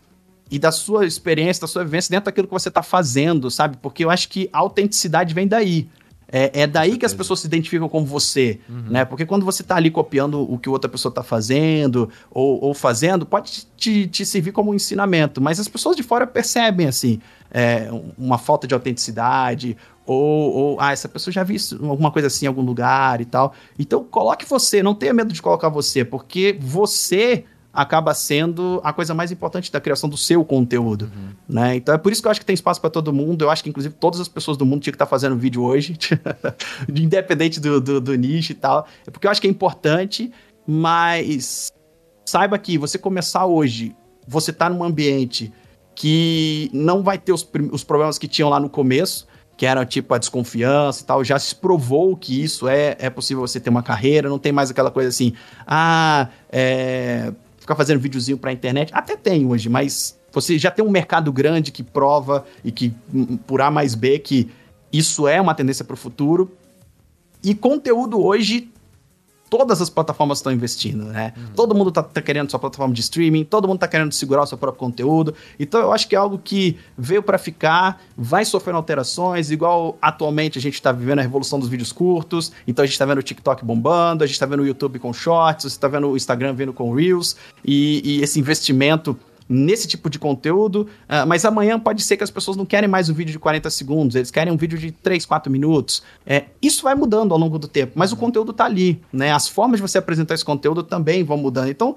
e da sua experiência, da sua vivência dentro daquilo que você está fazendo, sabe? Porque eu acho que a autenticidade vem daí. É, é daí que as pessoas se identificam com você, né? Porque quando você tá ali copiando o que outra pessoa tá fazendo ou, ou fazendo, pode te, te servir como um ensinamento, mas as pessoas de fora percebem, assim, é, uma falta de autenticidade ou, ou, ah, essa pessoa já viu alguma coisa assim em algum lugar e tal. Então, coloque você, não tenha medo de colocar você, porque você acaba sendo a coisa mais importante da criação do seu conteúdo, né? Então é por isso que eu acho que tem espaço para todo mundo. Eu acho que inclusive todas as pessoas do mundo tinham que estar fazendo vídeo hoje, independente do, do, do nicho e tal. É porque eu acho que é importante, mas saiba que você começar hoje, você tá num ambiente que não vai ter os, os problemas que tinham lá no começo, que eram tipo a desconfiança e tal, já se provou que isso é, é possível você ter uma carreira, não tem mais aquela coisa assim, ah, é, ficar fazendo videozinho pra internet, até tem hoje, mas você já tem um mercado grande que prova e que, hum, por A mais B, que isso é uma tendência pro futuro, e conteúdo hoje todas as plataformas estão investindo, né? Todo mundo tá, tá querendo sua plataforma de streaming, todo mundo tá querendo segurar o seu próprio conteúdo. Então eu acho que é algo que veio para ficar, vai sofrendo alterações, igual atualmente a gente tá vivendo a revolução dos vídeos curtos. Então a gente tá vendo o TikTok bombando, a gente tá vendo o YouTube com shorts, você tá vendo o Instagram vindo com Reels e, e esse investimento nesse tipo de conteúdo, ah, mas amanhã pode ser que as pessoas não querem mais um vídeo de 40 segundos, eles querem um vídeo de 3, 4 minutos. É, isso vai mudando ao longo do tempo, mas o conteúdo tá ali, né? As formas de você apresentar esse conteúdo também vão mudando. Então,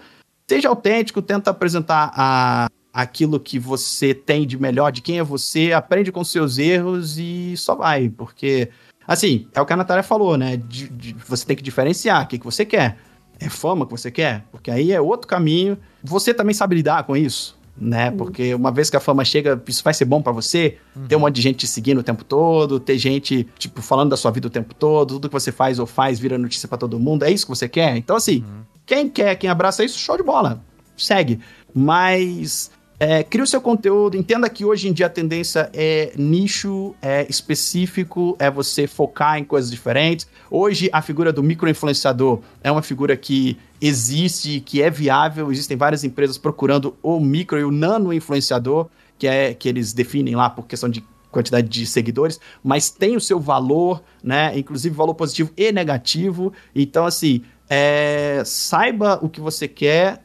seja autêntico, tenta apresentar a, aquilo que você tem de melhor, de quem é você, aprende com seus erros e só vai, porque, assim, é o que a Natália falou, né? De- de- você tem que diferenciar o que, que você quer. É fama que você quer? Porque aí é outro caminho. Você também sabe lidar com isso, né? Porque uma vez que a fama chega, isso vai ser bom pra você. Ter um monte de gente te seguindo o tempo todo, ter gente, tipo, falando da sua vida o tempo todo, tudo que você faz ou faz vira notícia pra todo mundo. É isso que você quer? Então, assim, quem quer, quem abraça isso, show de bola. Segue. Mas é, cria o seu conteúdo, entenda que hoje em dia a tendência é nicho, é específico, é você focar em coisas diferentes. Hoje a figura do microinfluenciador é uma figura que existe, que é viável. Existem várias empresas procurando o micro e o nano influenciador, que é que eles definem lá por questão de quantidade de seguidores, mas tem o seu valor, né? Inclusive valor positivo e negativo. Então, assim, é, saiba o que você quer,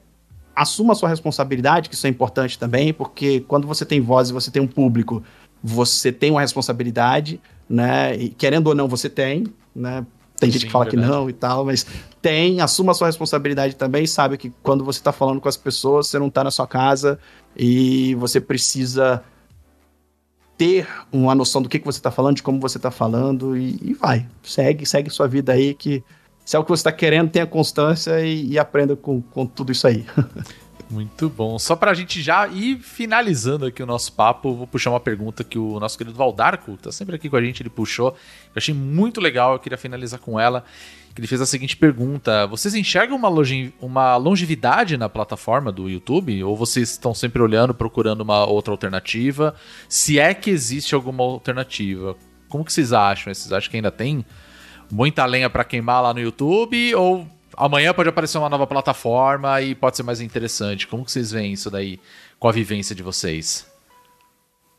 assuma a sua responsabilidade, que isso é importante também, porque quando você tem voz e você tem um público, você tem uma responsabilidade, né? E querendo ou não, você tem, né? Tem gente Sim, que fala verdade. que não e tal, mas tem, assuma a sua responsabilidade também, sabe que quando você tá falando com as pessoas, você não tá na sua casa e você precisa ter uma noção do que, que você tá falando, de como você tá falando e, e vai. Segue, segue sua vida aí que se é o que você tá querendo, tenha constância e, e aprenda com, com tudo isso aí. Muito bom. Só pra gente já ir finalizando aqui o nosso papo, vou puxar uma pergunta que o nosso querido Valdarco, que tá sempre aqui com a gente, ele puxou. Eu achei muito legal, eu queria finalizar com ela. Que ele fez a seguinte pergunta: Vocês enxergam uma, longe- uma longevidade na plataforma do YouTube? Ou vocês estão sempre olhando, procurando uma outra alternativa? Se é que existe alguma alternativa, como que vocês acham? Vocês acham que ainda tem muita lenha pra queimar lá no YouTube? Ou amanhã pode aparecer uma nova plataforma e pode ser mais interessante? Como que vocês veem isso daí com a vivência de vocês?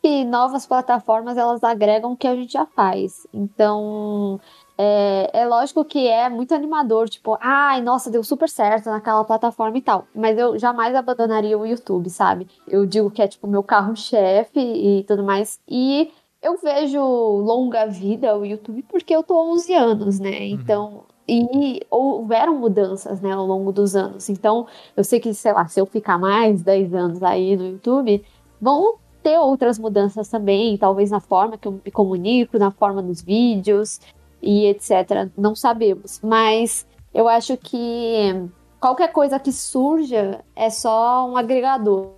E novas plataformas elas agregam o que a gente já faz. Então, é, é lógico que é muito animador, tipo, ai, nossa, deu super certo naquela plataforma e tal. Mas eu jamais abandonaria o YouTube, sabe? Eu digo que é tipo meu carro-chefe e tudo mais. E eu vejo longa vida o YouTube porque eu tô há 11 anos, né? Então. E houveram mudanças, né, ao longo dos anos. Então, eu sei que, sei lá, se eu ficar mais 10 anos aí no YouTube, vão ter outras mudanças também, talvez na forma que eu me comunico, na forma dos vídeos e etc. Não sabemos, mas eu acho que qualquer coisa que surja é só um agregador,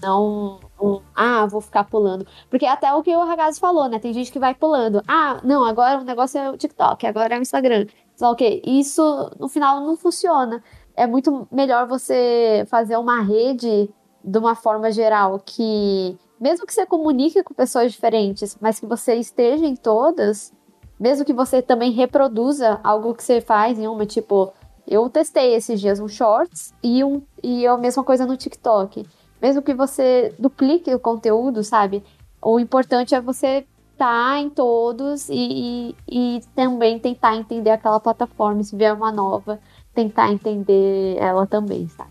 não um, ah, vou ficar pulando. Porque até o que o Ragazzi falou, né? Tem gente que vai pulando. Ah, não, agora o negócio é o TikTok, agora é o Instagram. Só que isso no final não funciona. É muito melhor você fazer uma rede de uma forma geral que mesmo que você comunique com pessoas diferentes, mas que você esteja em todas, mesmo que você também reproduza algo que você faz em uma, tipo, eu testei esses dias um shorts e, um, e a mesma coisa no TikTok. Mesmo que você duplique o conteúdo, sabe? O importante é você estar em todos e, e, e também tentar entender aquela plataforma. Se vier uma nova, tentar entender ela também, sabe?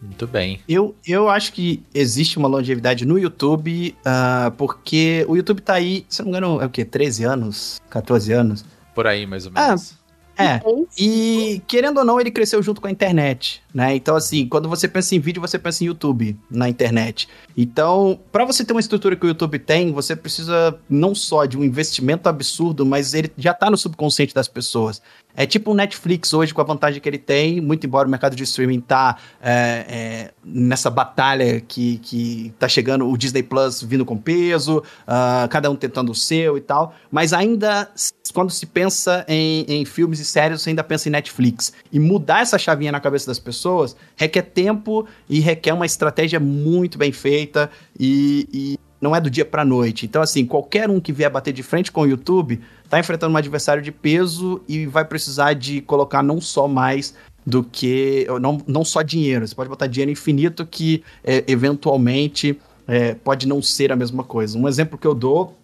Muito bem. Eu, eu acho que existe uma longevidade no YouTube, ah, porque o YouTube tá aí, se não me engano, é o quê? 13 anos? 14 anos? Por aí, mais ou Ah, menos. É, e querendo ou não, ele cresceu junto com a internet, né? Então, assim, quando você pensa em vídeo, você pensa em YouTube na internet. Então, para você ter uma estrutura que o YouTube tem, você precisa não só de um investimento absurdo, mas ele já tá no subconsciente das pessoas. É tipo o Netflix hoje, com a vantagem que ele tem, muito embora o mercado de streaming tá é, é, nessa batalha que, que tá chegando, o Disney Plus vindo com peso, uh, cada um tentando o seu e tal, mas ainda quando se pensa em, em filmes e séries, você ainda pensa em Netflix. E mudar essa chavinha na cabeça das pessoas requer tempo e requer uma estratégia muito bem feita e, e não é do dia pra noite. Então, assim, qualquer um que vier bater de frente com o YouTube tá enfrentando um adversário de peso e vai precisar de colocar não só mais do que. Não, não só dinheiro. Você pode botar dinheiro infinito que é, eventualmente é, pode não ser a mesma coisa. Um exemplo que eu dou,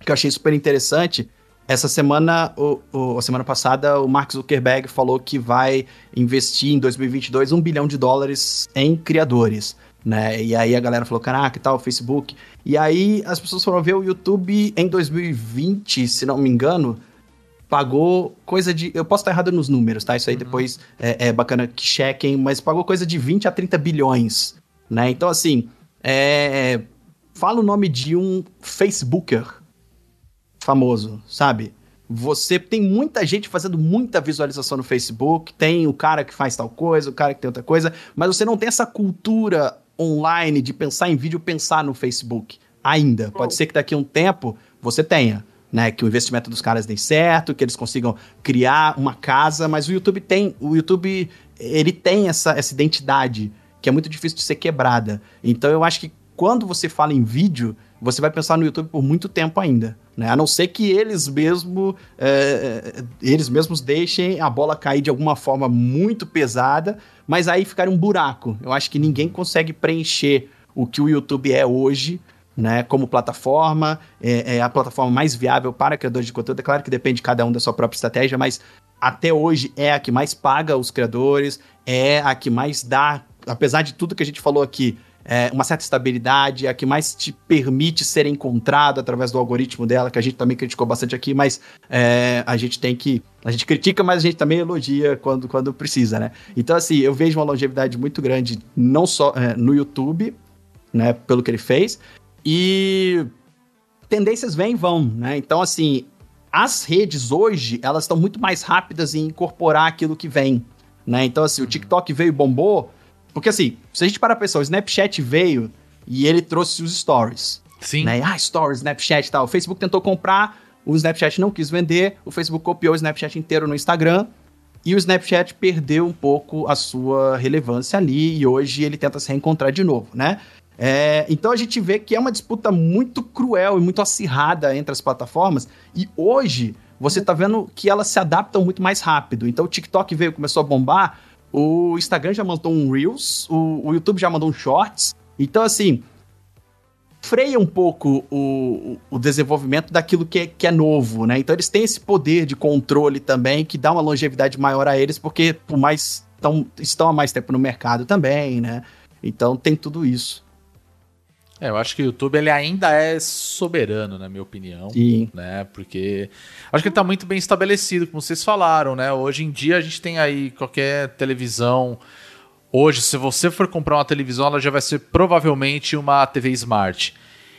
que eu achei super interessante, essa semana, o, o, a semana passada, o Mark Zuckerberg falou que vai investir em 2022 um bilhão de dólares em criadores. Né? E aí a galera falou, caraca, e tal, Facebook. E aí as pessoas foram ver o YouTube em 2020, se não me engano, pagou coisa de. Eu posso estar errado nos números, tá? Isso aí uhum. depois é, é, bacana que chequem, mas pagou coisa de 20 a 30 bilhões. Né? Então, assim, é, fala o nome de um Facebooker famoso, sabe? Você tem muita gente fazendo muita visualização no Facebook, tem o cara que faz tal coisa, o cara que tem outra coisa, mas você não tem essa cultura online de pensar em vídeo, pensar no Facebook ainda. Pode ser que daqui a um tempo você tenha, né, que o investimento dos caras dê certo, que eles consigam criar uma casa, mas o YouTube tem, o YouTube ele tem essa, essa identidade que é muito difícil de ser quebrada. Então eu acho que quando você fala em vídeo, você vai pensar no YouTube por muito tempo ainda. Né? A não ser que eles mesmo é, é, eles mesmos deixem a bola cair de alguma forma muito pesada, mas aí ficar um buraco. Eu acho que ninguém consegue preencher o que o YouTube é hoje, né? Como plataforma, é, é a plataforma mais viável para criadores de conteúdo. É claro que depende de cada um da sua própria estratégia, mas até hoje é a que mais paga os criadores, é a que mais dá, apesar de tudo que a gente falou aqui, é, uma certa estabilidade, a que mais te permite ser encontrado através do algoritmo dela, que a gente também criticou bastante aqui, mas é, a gente tem que. A gente critica, mas a gente também elogia quando, quando precisa, né? Então, assim, eu vejo uma longevidade muito grande, não só é, no YouTube, né, pelo que ele fez, e tendências vêm e vão, né? Então, assim, as redes hoje, elas estão muito mais rápidas em incorporar aquilo que vem, né? Então, assim, o TikTok veio e bombou, porque assim, se a gente parar pra pensar, o Snapchat veio e ele trouxe os stories. Sim. Né? Ah, stories, Snapchat e tal. O Facebook tentou comprar, o Snapchat não quis vender, o Facebook copiou o Snapchat inteiro no Instagram. E o Snapchat perdeu um pouco a sua relevância ali e hoje ele tenta se reencontrar de novo, né? É, então a gente vê que é uma disputa muito cruel e muito acirrada entre as plataformas. E hoje você tá vendo que elas se adaptam muito mais rápido. Então o TikTok veio, começou a bombar, o Instagram já mandou um Reels, o, o YouTube já mandou um Shorts. Então, assim, freia um pouco o, o desenvolvimento daquilo que é, que é novo, né? Então, eles têm esse poder de controle também, que dá uma longevidade maior a eles, porque por mais tão, estão há mais tempo no mercado também, né? Então, tem tudo isso. É, eu acho que o YouTube ele ainda é soberano, na minha opinião. Sim. Né? Porque acho que ele está muito bem estabelecido, como vocês falaram, né? Hoje em dia a gente tem aí qualquer televisão. Hoje, se você for comprar uma televisão, ela já vai ser provavelmente uma TV Smart.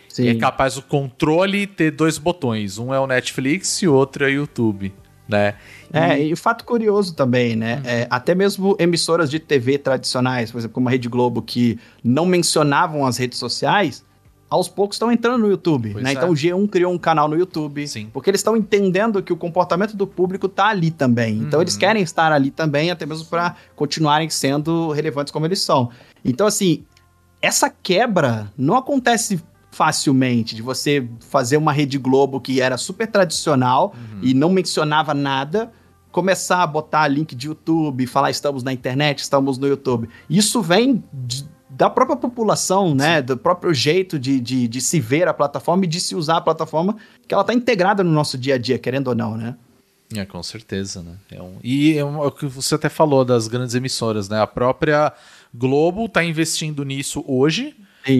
Sim. E é capaz o controle ter dois botões. Um é o Netflix e o outro é o YouTube né? É, e o fato curioso também, né? Uhum. É, até mesmo emissoras de TV tradicionais, por exemplo, como a Rede Globo, que não mencionavam as redes sociais, aos poucos estão entrando no YouTube, né? É. Então o G1 criou um canal no YouTube, Sim. porque eles estão entendendo que o comportamento do público tá ali também. Então eles uhum. querem estar ali também, até mesmo para continuarem sendo relevantes como eles são. Então assim, essa quebra não acontece facilmente de você fazer uma Rede Globo que era super tradicional uhum. e não mencionava nada, começar a botar link de YouTube, falar estamos na internet, estamos no YouTube. Isso vem de, da própria população, né? Sim. Do próprio jeito de, de, de, se ver a plataforma e de se usar a plataforma, que ela está integrada no nosso dia a dia, querendo ou não, né? É, com certeza, né? É um... E é, um, é o que você até falou das grandes emissoras, né? A própria Globo está investindo nisso hoje,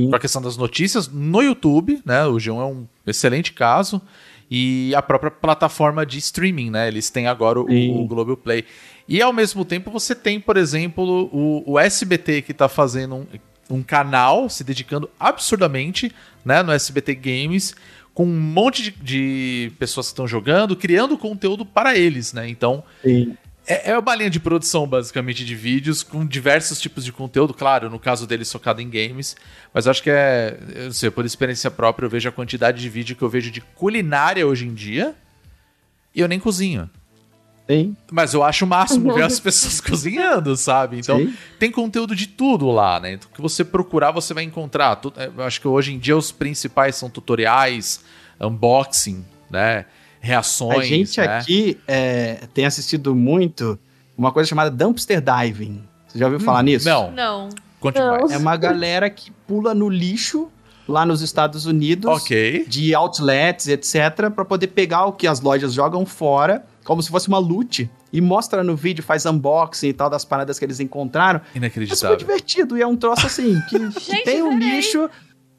para a questão das notícias no YouTube, né? O João é um excelente caso. e a própria plataforma de streaming, né? Eles têm agora o, Sim. o Globoplay. E ao mesmo tempo você tem, por exemplo, o, o SBT que tá fazendo um, um canal se dedicando absurdamente, né, no SBT Games, com um monte de, de pessoas que estão jogando, criando conteúdo para eles, né? Então, Sim. É, é uma linha de produção, basicamente, de vídeos com diversos tipos de conteúdo. Claro, no caso dele, focado em games. Mas acho que é. Eu não sei, por experiência própria, eu vejo a quantidade de vídeo que eu vejo de culinária hoje em dia. E eu nem cozinho. Sim. Mas eu acho o máximo ver as pessoas cozinhando, sabe? Então, Sim. tem conteúdo de tudo lá, né? Então, o que você procurar, você vai encontrar. É, Eu acho que hoje em dia os principais são tutoriais, unboxing, né? Reações. A gente né? aqui é, tem assistido muito uma coisa chamada dumpster diving. Você já ouviu falar nisso? Hum, Não, Não. conte Não. mais. É uma galera que pula no lixo lá nos Estados Unidos. Ok. de outlets, etc, pra poder pegar o que as lojas jogam fora, como se fosse uma loot, e mostra no vídeo, faz unboxing e tal das paradas que eles encontraram. É super Inacreditável. divertido e é um troço assim, que, que Gente, tem um peraí. nicho.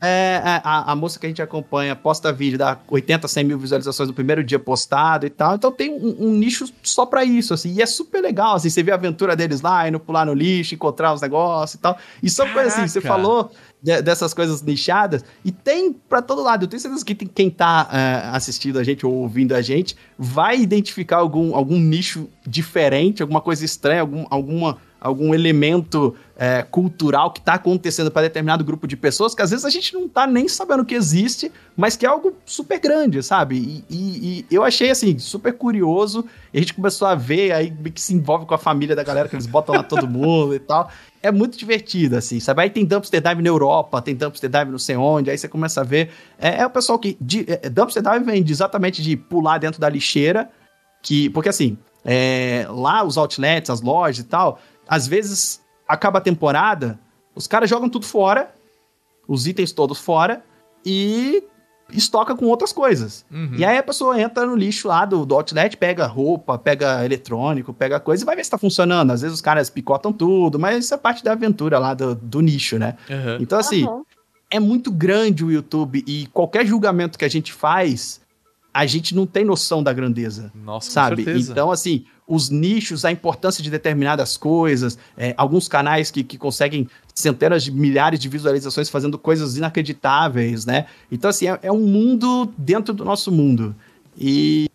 É, a, a- a moça que a gente acompanha posta vídeo, dá 80, 100 mil visualizações no primeiro dia postado e tal. Então tem um, um nicho só pra isso, assim. E é super legal, assim. Você vê a aventura deles lá, indo pular no lixo, encontrar os negócios e tal. E são coisas assim, você falou de- dessas coisas nichadas. E tem pra todo lado. Eu tenho certeza que tem- quem tá é, assistindo a gente ou ouvindo a gente vai identificar algum, algum nicho diferente, alguma coisa estranha, algum, alguma, algum elemento é, cultural que tá acontecendo para determinado grupo de pessoas que às vezes a gente não tá nem sabendo que existe, mas que é algo super grande, sabe? E, e- e eu achei assim, super curioso. A gente começou a ver aí que se envolve com a família da galera, que eles botam lá todo mundo e tal. É muito divertido, assim, sabe? Aí tem dumpster dive na Europa, tem dumpster dive não sei onde, aí você começa a ver. É, é o pessoal que. De, é, dumpster dive vem de exatamente de pular dentro da lixeira, que. Porque assim, é, lá os outlets, as lojas e tal, às vezes acaba a temporada, os caras jogam tudo fora, os itens todos fora, e estoca com outras coisas. Uhum. E aí a pessoa entra no lixo lá do, do outlet, pega roupa, pega eletrônico, pega coisa e vai ver se tá funcionando. Às vezes os caras picotam tudo, mas isso é parte da aventura lá do, do nicho, né? Uhum. Então, assim, Aham. é muito grande o YouTube e qualquer julgamento que a gente faz, a gente não tem noção da grandeza Nossa, com sabe? certeza. Então, assim, os nichos, a importância de determinadas coisas, é, alguns canais que, que conseguem centenas de milhares de visualizações fazendo coisas inacreditáveis, né? Então, assim, é, é um mundo dentro do nosso mundo. E,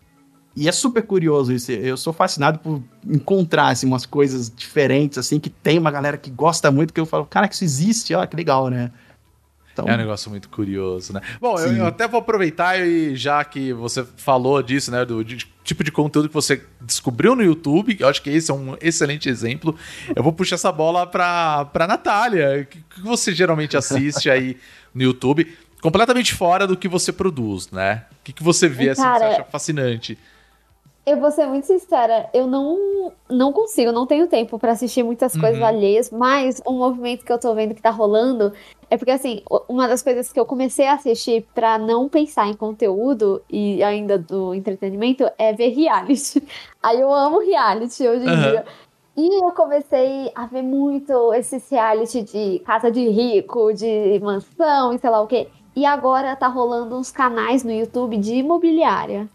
e é super curioso isso. Eu sou fascinado por encontrar, assim, umas coisas diferentes, assim, que tem uma galera que gosta muito, que eu falo, cara, que isso existe, ó, que legal, né? Então, É um negócio muito curioso, né? Bom, eu, eu até vou aproveitar e já que você falou disso, né? Do de- tipo de conteúdo que você descobriu no YouTube, eu acho que esse é um excelente exemplo. Eu vou puxar essa bola pra, pra Natália. O que, que você geralmente assiste aí no YouTube? Completamente fora do que você produz, né? O que, que você vê assim que Cara, você acha fascinante? Eu vou ser muito sincera, eu não, não consigo, não tenho tempo pra assistir muitas coisas Uhum. alheias, mas um movimento que eu tô vendo que tá rolando é porque, assim, uma das coisas que eu comecei a assistir pra não pensar em conteúdo e ainda do entretenimento é ver reality. Aí eu amo reality hoje em Aham. dia. E eu comecei a ver muito esses reality de casa de rico, de mansão e sei lá o quê. E agora tá rolando uns canais no YouTube de imobiliária.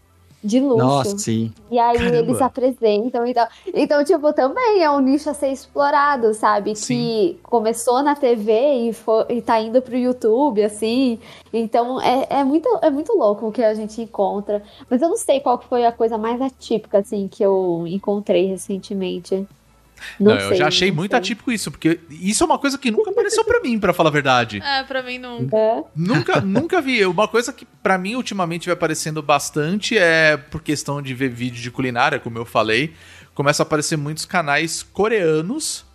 De luxo. nossa, sim. E aí Caramba. eles apresentam e tal. Então, tipo, também é um nicho a ser explorado, sabe? Sim. Que começou na TV e, foi, e tá indo pro YouTube, assim. Então, é, é, muito, é muito louco o que a gente encontra. Mas eu não sei qual foi a coisa mais atípica, assim, que eu encontrei recentemente. Não, Não, sei, eu já achei não muito sei. atípico isso, porque isso é uma coisa que nunca apareceu pra mim, pra falar a verdade. É, pra mim não. É. Nunca, nunca vi. Uma coisa que pra mim ultimamente vem aparecendo bastante é por questão de ver vídeo de culinária, como eu falei. Começa a aparecer muitos canais coreanos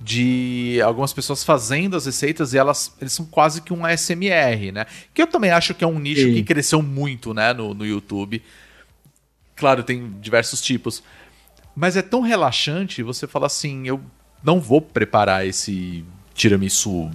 de algumas pessoas fazendo as receitas e elas eles são quase que um ASMR, né? Que eu também acho que é um nicho Sim. que cresceu muito, né, no, no YouTube. Claro, tem diversos tipos. Mas é tão relaxante você falar assim, eu não vou preparar esse tiramisu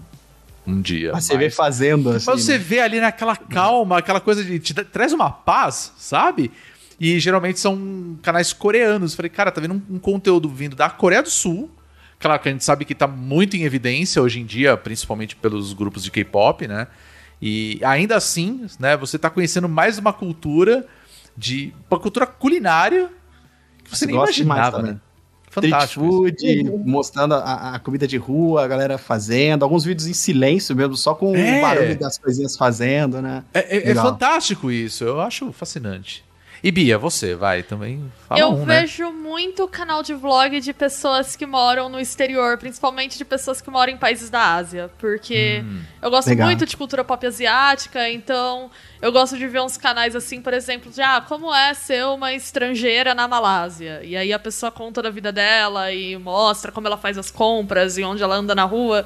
um dia. Mas você vê fazendo, assim. mas você né? vê ali naquela calma, aquela coisa de. Te traz uma paz, sabe? E geralmente são canais coreanos. Falei, cara, tá vendo um, um conteúdo vindo da Coreia do Sul. Claro que a gente sabe que tá muito em evidência hoje em dia, principalmente pelos grupos de K-pop, né? E ainda assim, né, você tá conhecendo mais uma cultura de uma cultura culinária você nem imaginava, também. né? Street Fantástico. isso. food, mostrando a, a comida de rua, a galera fazendo, alguns vídeos em silêncio mesmo, só com É. o barulho das coisinhas fazendo, né? É, é- é fantástico isso, eu acho fascinante. E Bia, você, vai, também fala eu um, né? vejo muito canal de vlog de pessoas que moram no exterior, principalmente de pessoas que moram em países da Ásia, porque Hum. eu gosto legal. muito de cultura pop asiática, então eu gosto de ver uns canais assim, por exemplo, de ah, como é ser uma estrangeira na Malásia. E aí a pessoa conta da vida dela e mostra como ela faz as compras e onde ela anda na rua.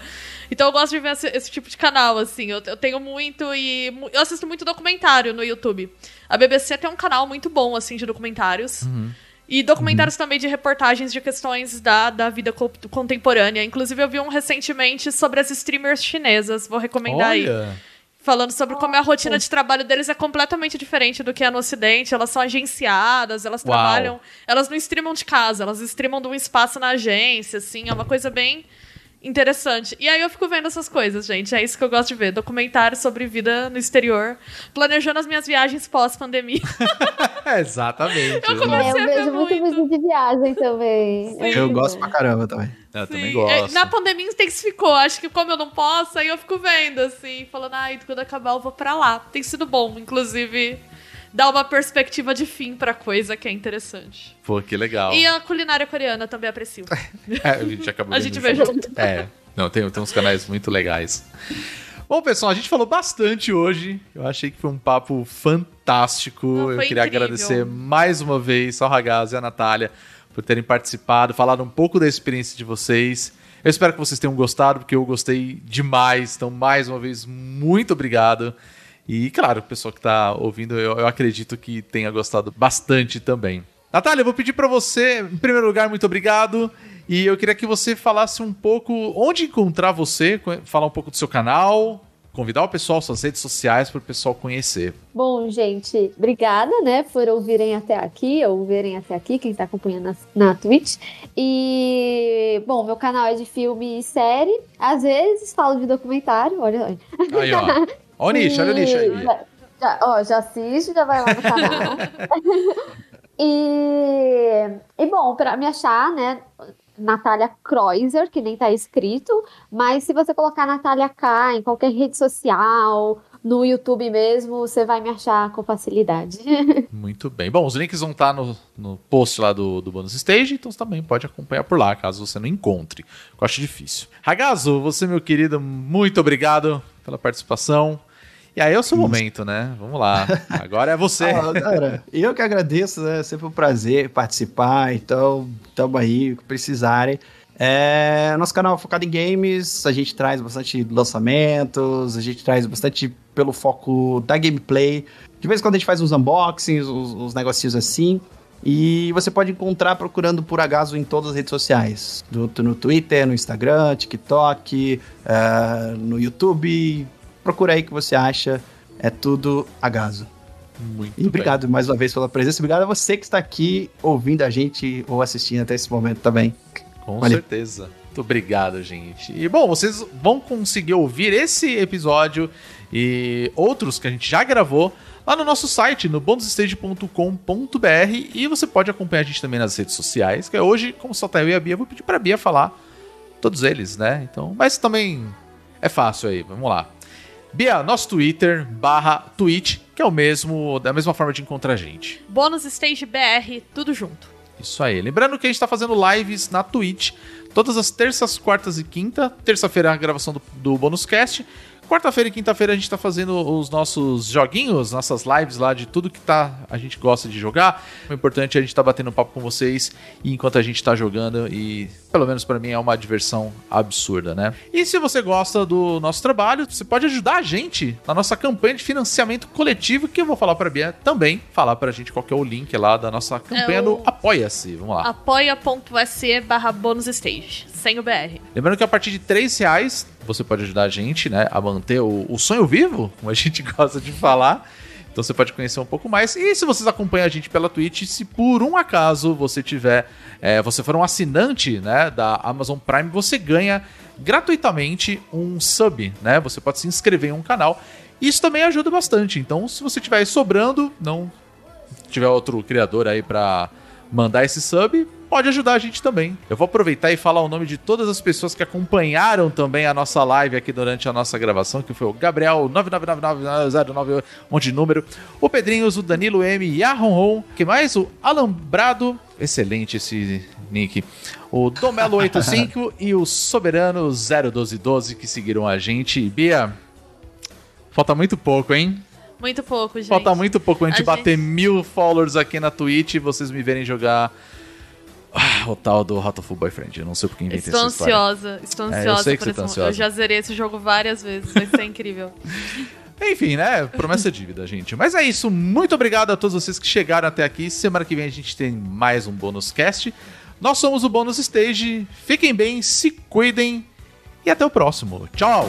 Então eu gosto de ver esse, esse tipo de canal, assim. Eu, eu tenho muito e. Eu assisto muito documentário no YouTube. A BBC tem um canal muito bom, assim, de documentários. E documentários também de reportagens de questões da, da vida co- contemporânea. Inclusive, eu vi um recentemente sobre as streamers chinesas. Vou recomendar aí. Falando sobre como a rotina de trabalho deles é completamente diferente do que é no Ocidente. Elas são agenciadas, elas Uau. trabalham. Elas não streamam de casa, elas streamam de um espaço na agência, assim. É uma coisa bem interessante. E aí eu fico vendo essas coisas, gente. É isso que eu gosto de ver. Documentários sobre vida no exterior. Planejando as minhas viagens pós-pandemia. é, exatamente. Eu comecei- É, eu vejo muito muito. vídeo de viagem também. Sim. Eu gosto pra caramba também. eu também Sim, gosto. é, Na pandemia intensificou. Acho que como eu não posso, aí eu fico vendo, assim, falando, ai, quando acabar eu vou pra lá. Tem sido bom, inclusive, dar uma perspectiva de fim pra coisa que é interessante. Pô, que legal. E a culinária coreana também aprecio. É, a gente acabou A gente vê junto. É, não, tem, tem uns canais muito legais. Bom, pessoal, a gente falou bastante hoje. Eu achei que foi um papo fantástico. Não, Eu queria incrível. agradecer mais uma vez ao Ragaz e a Natália por terem participado, falado um pouco da experiência de vocês. Eu espero que vocês tenham gostado, porque eu gostei demais. Então, mais uma vez, muito obrigado. E, claro, o pessoal que tá ouvindo, eu, eu acredito que tenha gostado bastante também. Natália, eu vou pedir para você, em primeiro lugar, muito obrigado. E eu queria que você falasse um pouco onde encontrar você, falar um pouco do seu canal, convidar o pessoal, suas redes sociais, para o pessoal conhecer. Bom, gente, obrigada, né, por ouvirem até aqui, ouvirem até aqui, quem tá acompanhando na, na Twitch. E, bom, meu canal é de filme e série. Às vezes falo de documentário, olha. olha. Aí, ó. Olha o nicho, olha o nicho aí. Bia. Já, ó, já assiste, já vai lá no canal. e, e, bom, pra me achar, né, Natália Kreuzer, que nem tá escrito, mas se você colocar Natália K em qualquer rede social, no YouTube mesmo, você vai me achar com facilidade. Muito bem. Bom, os links vão estar no, no post lá do, do Bonus Stage, então você também pode acompanhar por lá, caso você não encontre. que Eu acho difícil. Ragazo, você, meu querido, muito obrigado pela participação. E aí é o seu momento, né? Vamos lá. Agora é você. Ah, cara, eu que agradeço, né? É sempre um prazer participar, então tamo aí, o que precisarem. É, nosso canal é focado em games, a gente traz bastante lançamentos, a gente traz bastante pelo foco da gameplay. De vez em quando a gente faz uns unboxings, uns, uns negocinhos assim. E você pode encontrar procurando por Agaso em todas as redes sociais. No, no Twitter, no Instagram, TikTok, é, no YouTube. Procura aí o que você acha. É tudo Agaso. Muito E obrigado mais uma vez pela presença. Obrigado a você que está aqui ouvindo a gente ou assistindo até esse momento também. Com Valeu. certeza. Muito obrigado, gente. E bom, vocês vão conseguir ouvir esse episódio e outros que a gente já gravou lá no nosso site, no bonusstage.com.br. E você pode acompanhar a gente também nas redes sociais, que é hoje, como só tá eu e a Bia, eu vou pedir pra Bia falar todos eles, né? Então, mas também é fácil aí, vamos lá. Bia, nosso Twitter barra Twitch, que é o mesmo, da mesma forma de encontrar a gente. Bônus Stage BR, tudo junto. Isso aí. Lembrando que a gente tá fazendo lives na Twitch todas as terças, quartas e quinta. Terça-feira é a gravação do, do Bônus Cast. Quarta-feira e quinta-feira a gente tá fazendo os nossos joguinhos, nossas lives lá de tudo que tá, a gente gosta de jogar. O importante é a gente tá batendo papo com vocês enquanto a gente tá jogando e pelo menos pra mim é uma diversão absurda, né? E se você gosta do nosso trabalho, você pode ajudar a gente na nossa campanha de financiamento coletivo, que eu vou falar pra Bia também, falar pra gente qual que é o link lá da nossa campanha É o- do Apoia-se. Vamos lá. apoia.se barra bônus stage, sem o BR. Lembrando que a partir de 3 reais você pode ajudar a gente, né, a manter o, o sonho vivo, como a gente gosta de falar. Então você pode conhecer um pouco mais. E se vocês acompanham a gente pela Twitch, se por um acaso você tiver, é, você for um assinante, né, da Amazon Prime, você ganha gratuitamente um sub, né? Você pode se inscrever em um canal. Isso também ajuda bastante. Então, se você tiver sobrando, não tiver outro criador aí pra mandar esse sub, pode ajudar a gente também. Eu vou aproveitar e falar o nome de todas as pessoas que acompanharam também a nossa live aqui durante a nossa gravação, que foi o Gabriel 9999091, um de número, o Pedrinhos, o Danilo M, Yahon Ron, que mais? O Alambrado, excelente esse nick. O Domelo85 e o Soberano 01212 que seguiram a gente. Bia, falta muito pouco, hein? Muito pouco, gente. Falta muito pouco a gente A bater mil followers aqui na Twitch e vocês me verem jogar ah, o tal do Hatoful Boyfriend. Eu não sei porque inventei Estou essa ansiosa, estou É, eu ansiosa sei que por você esse tá ansiosa. Eu já zerei esse jogo várias vezes, vai ser incrível. Enfim, né? Promessa é dívida, gente. Mas é isso. Muito obrigado a todos vocês que chegaram até aqui. Semana que vem a gente tem mais um bônus cast. Nós somos o Bônus Stage. Fiquem bem, se cuidem e até o próximo. Tchau!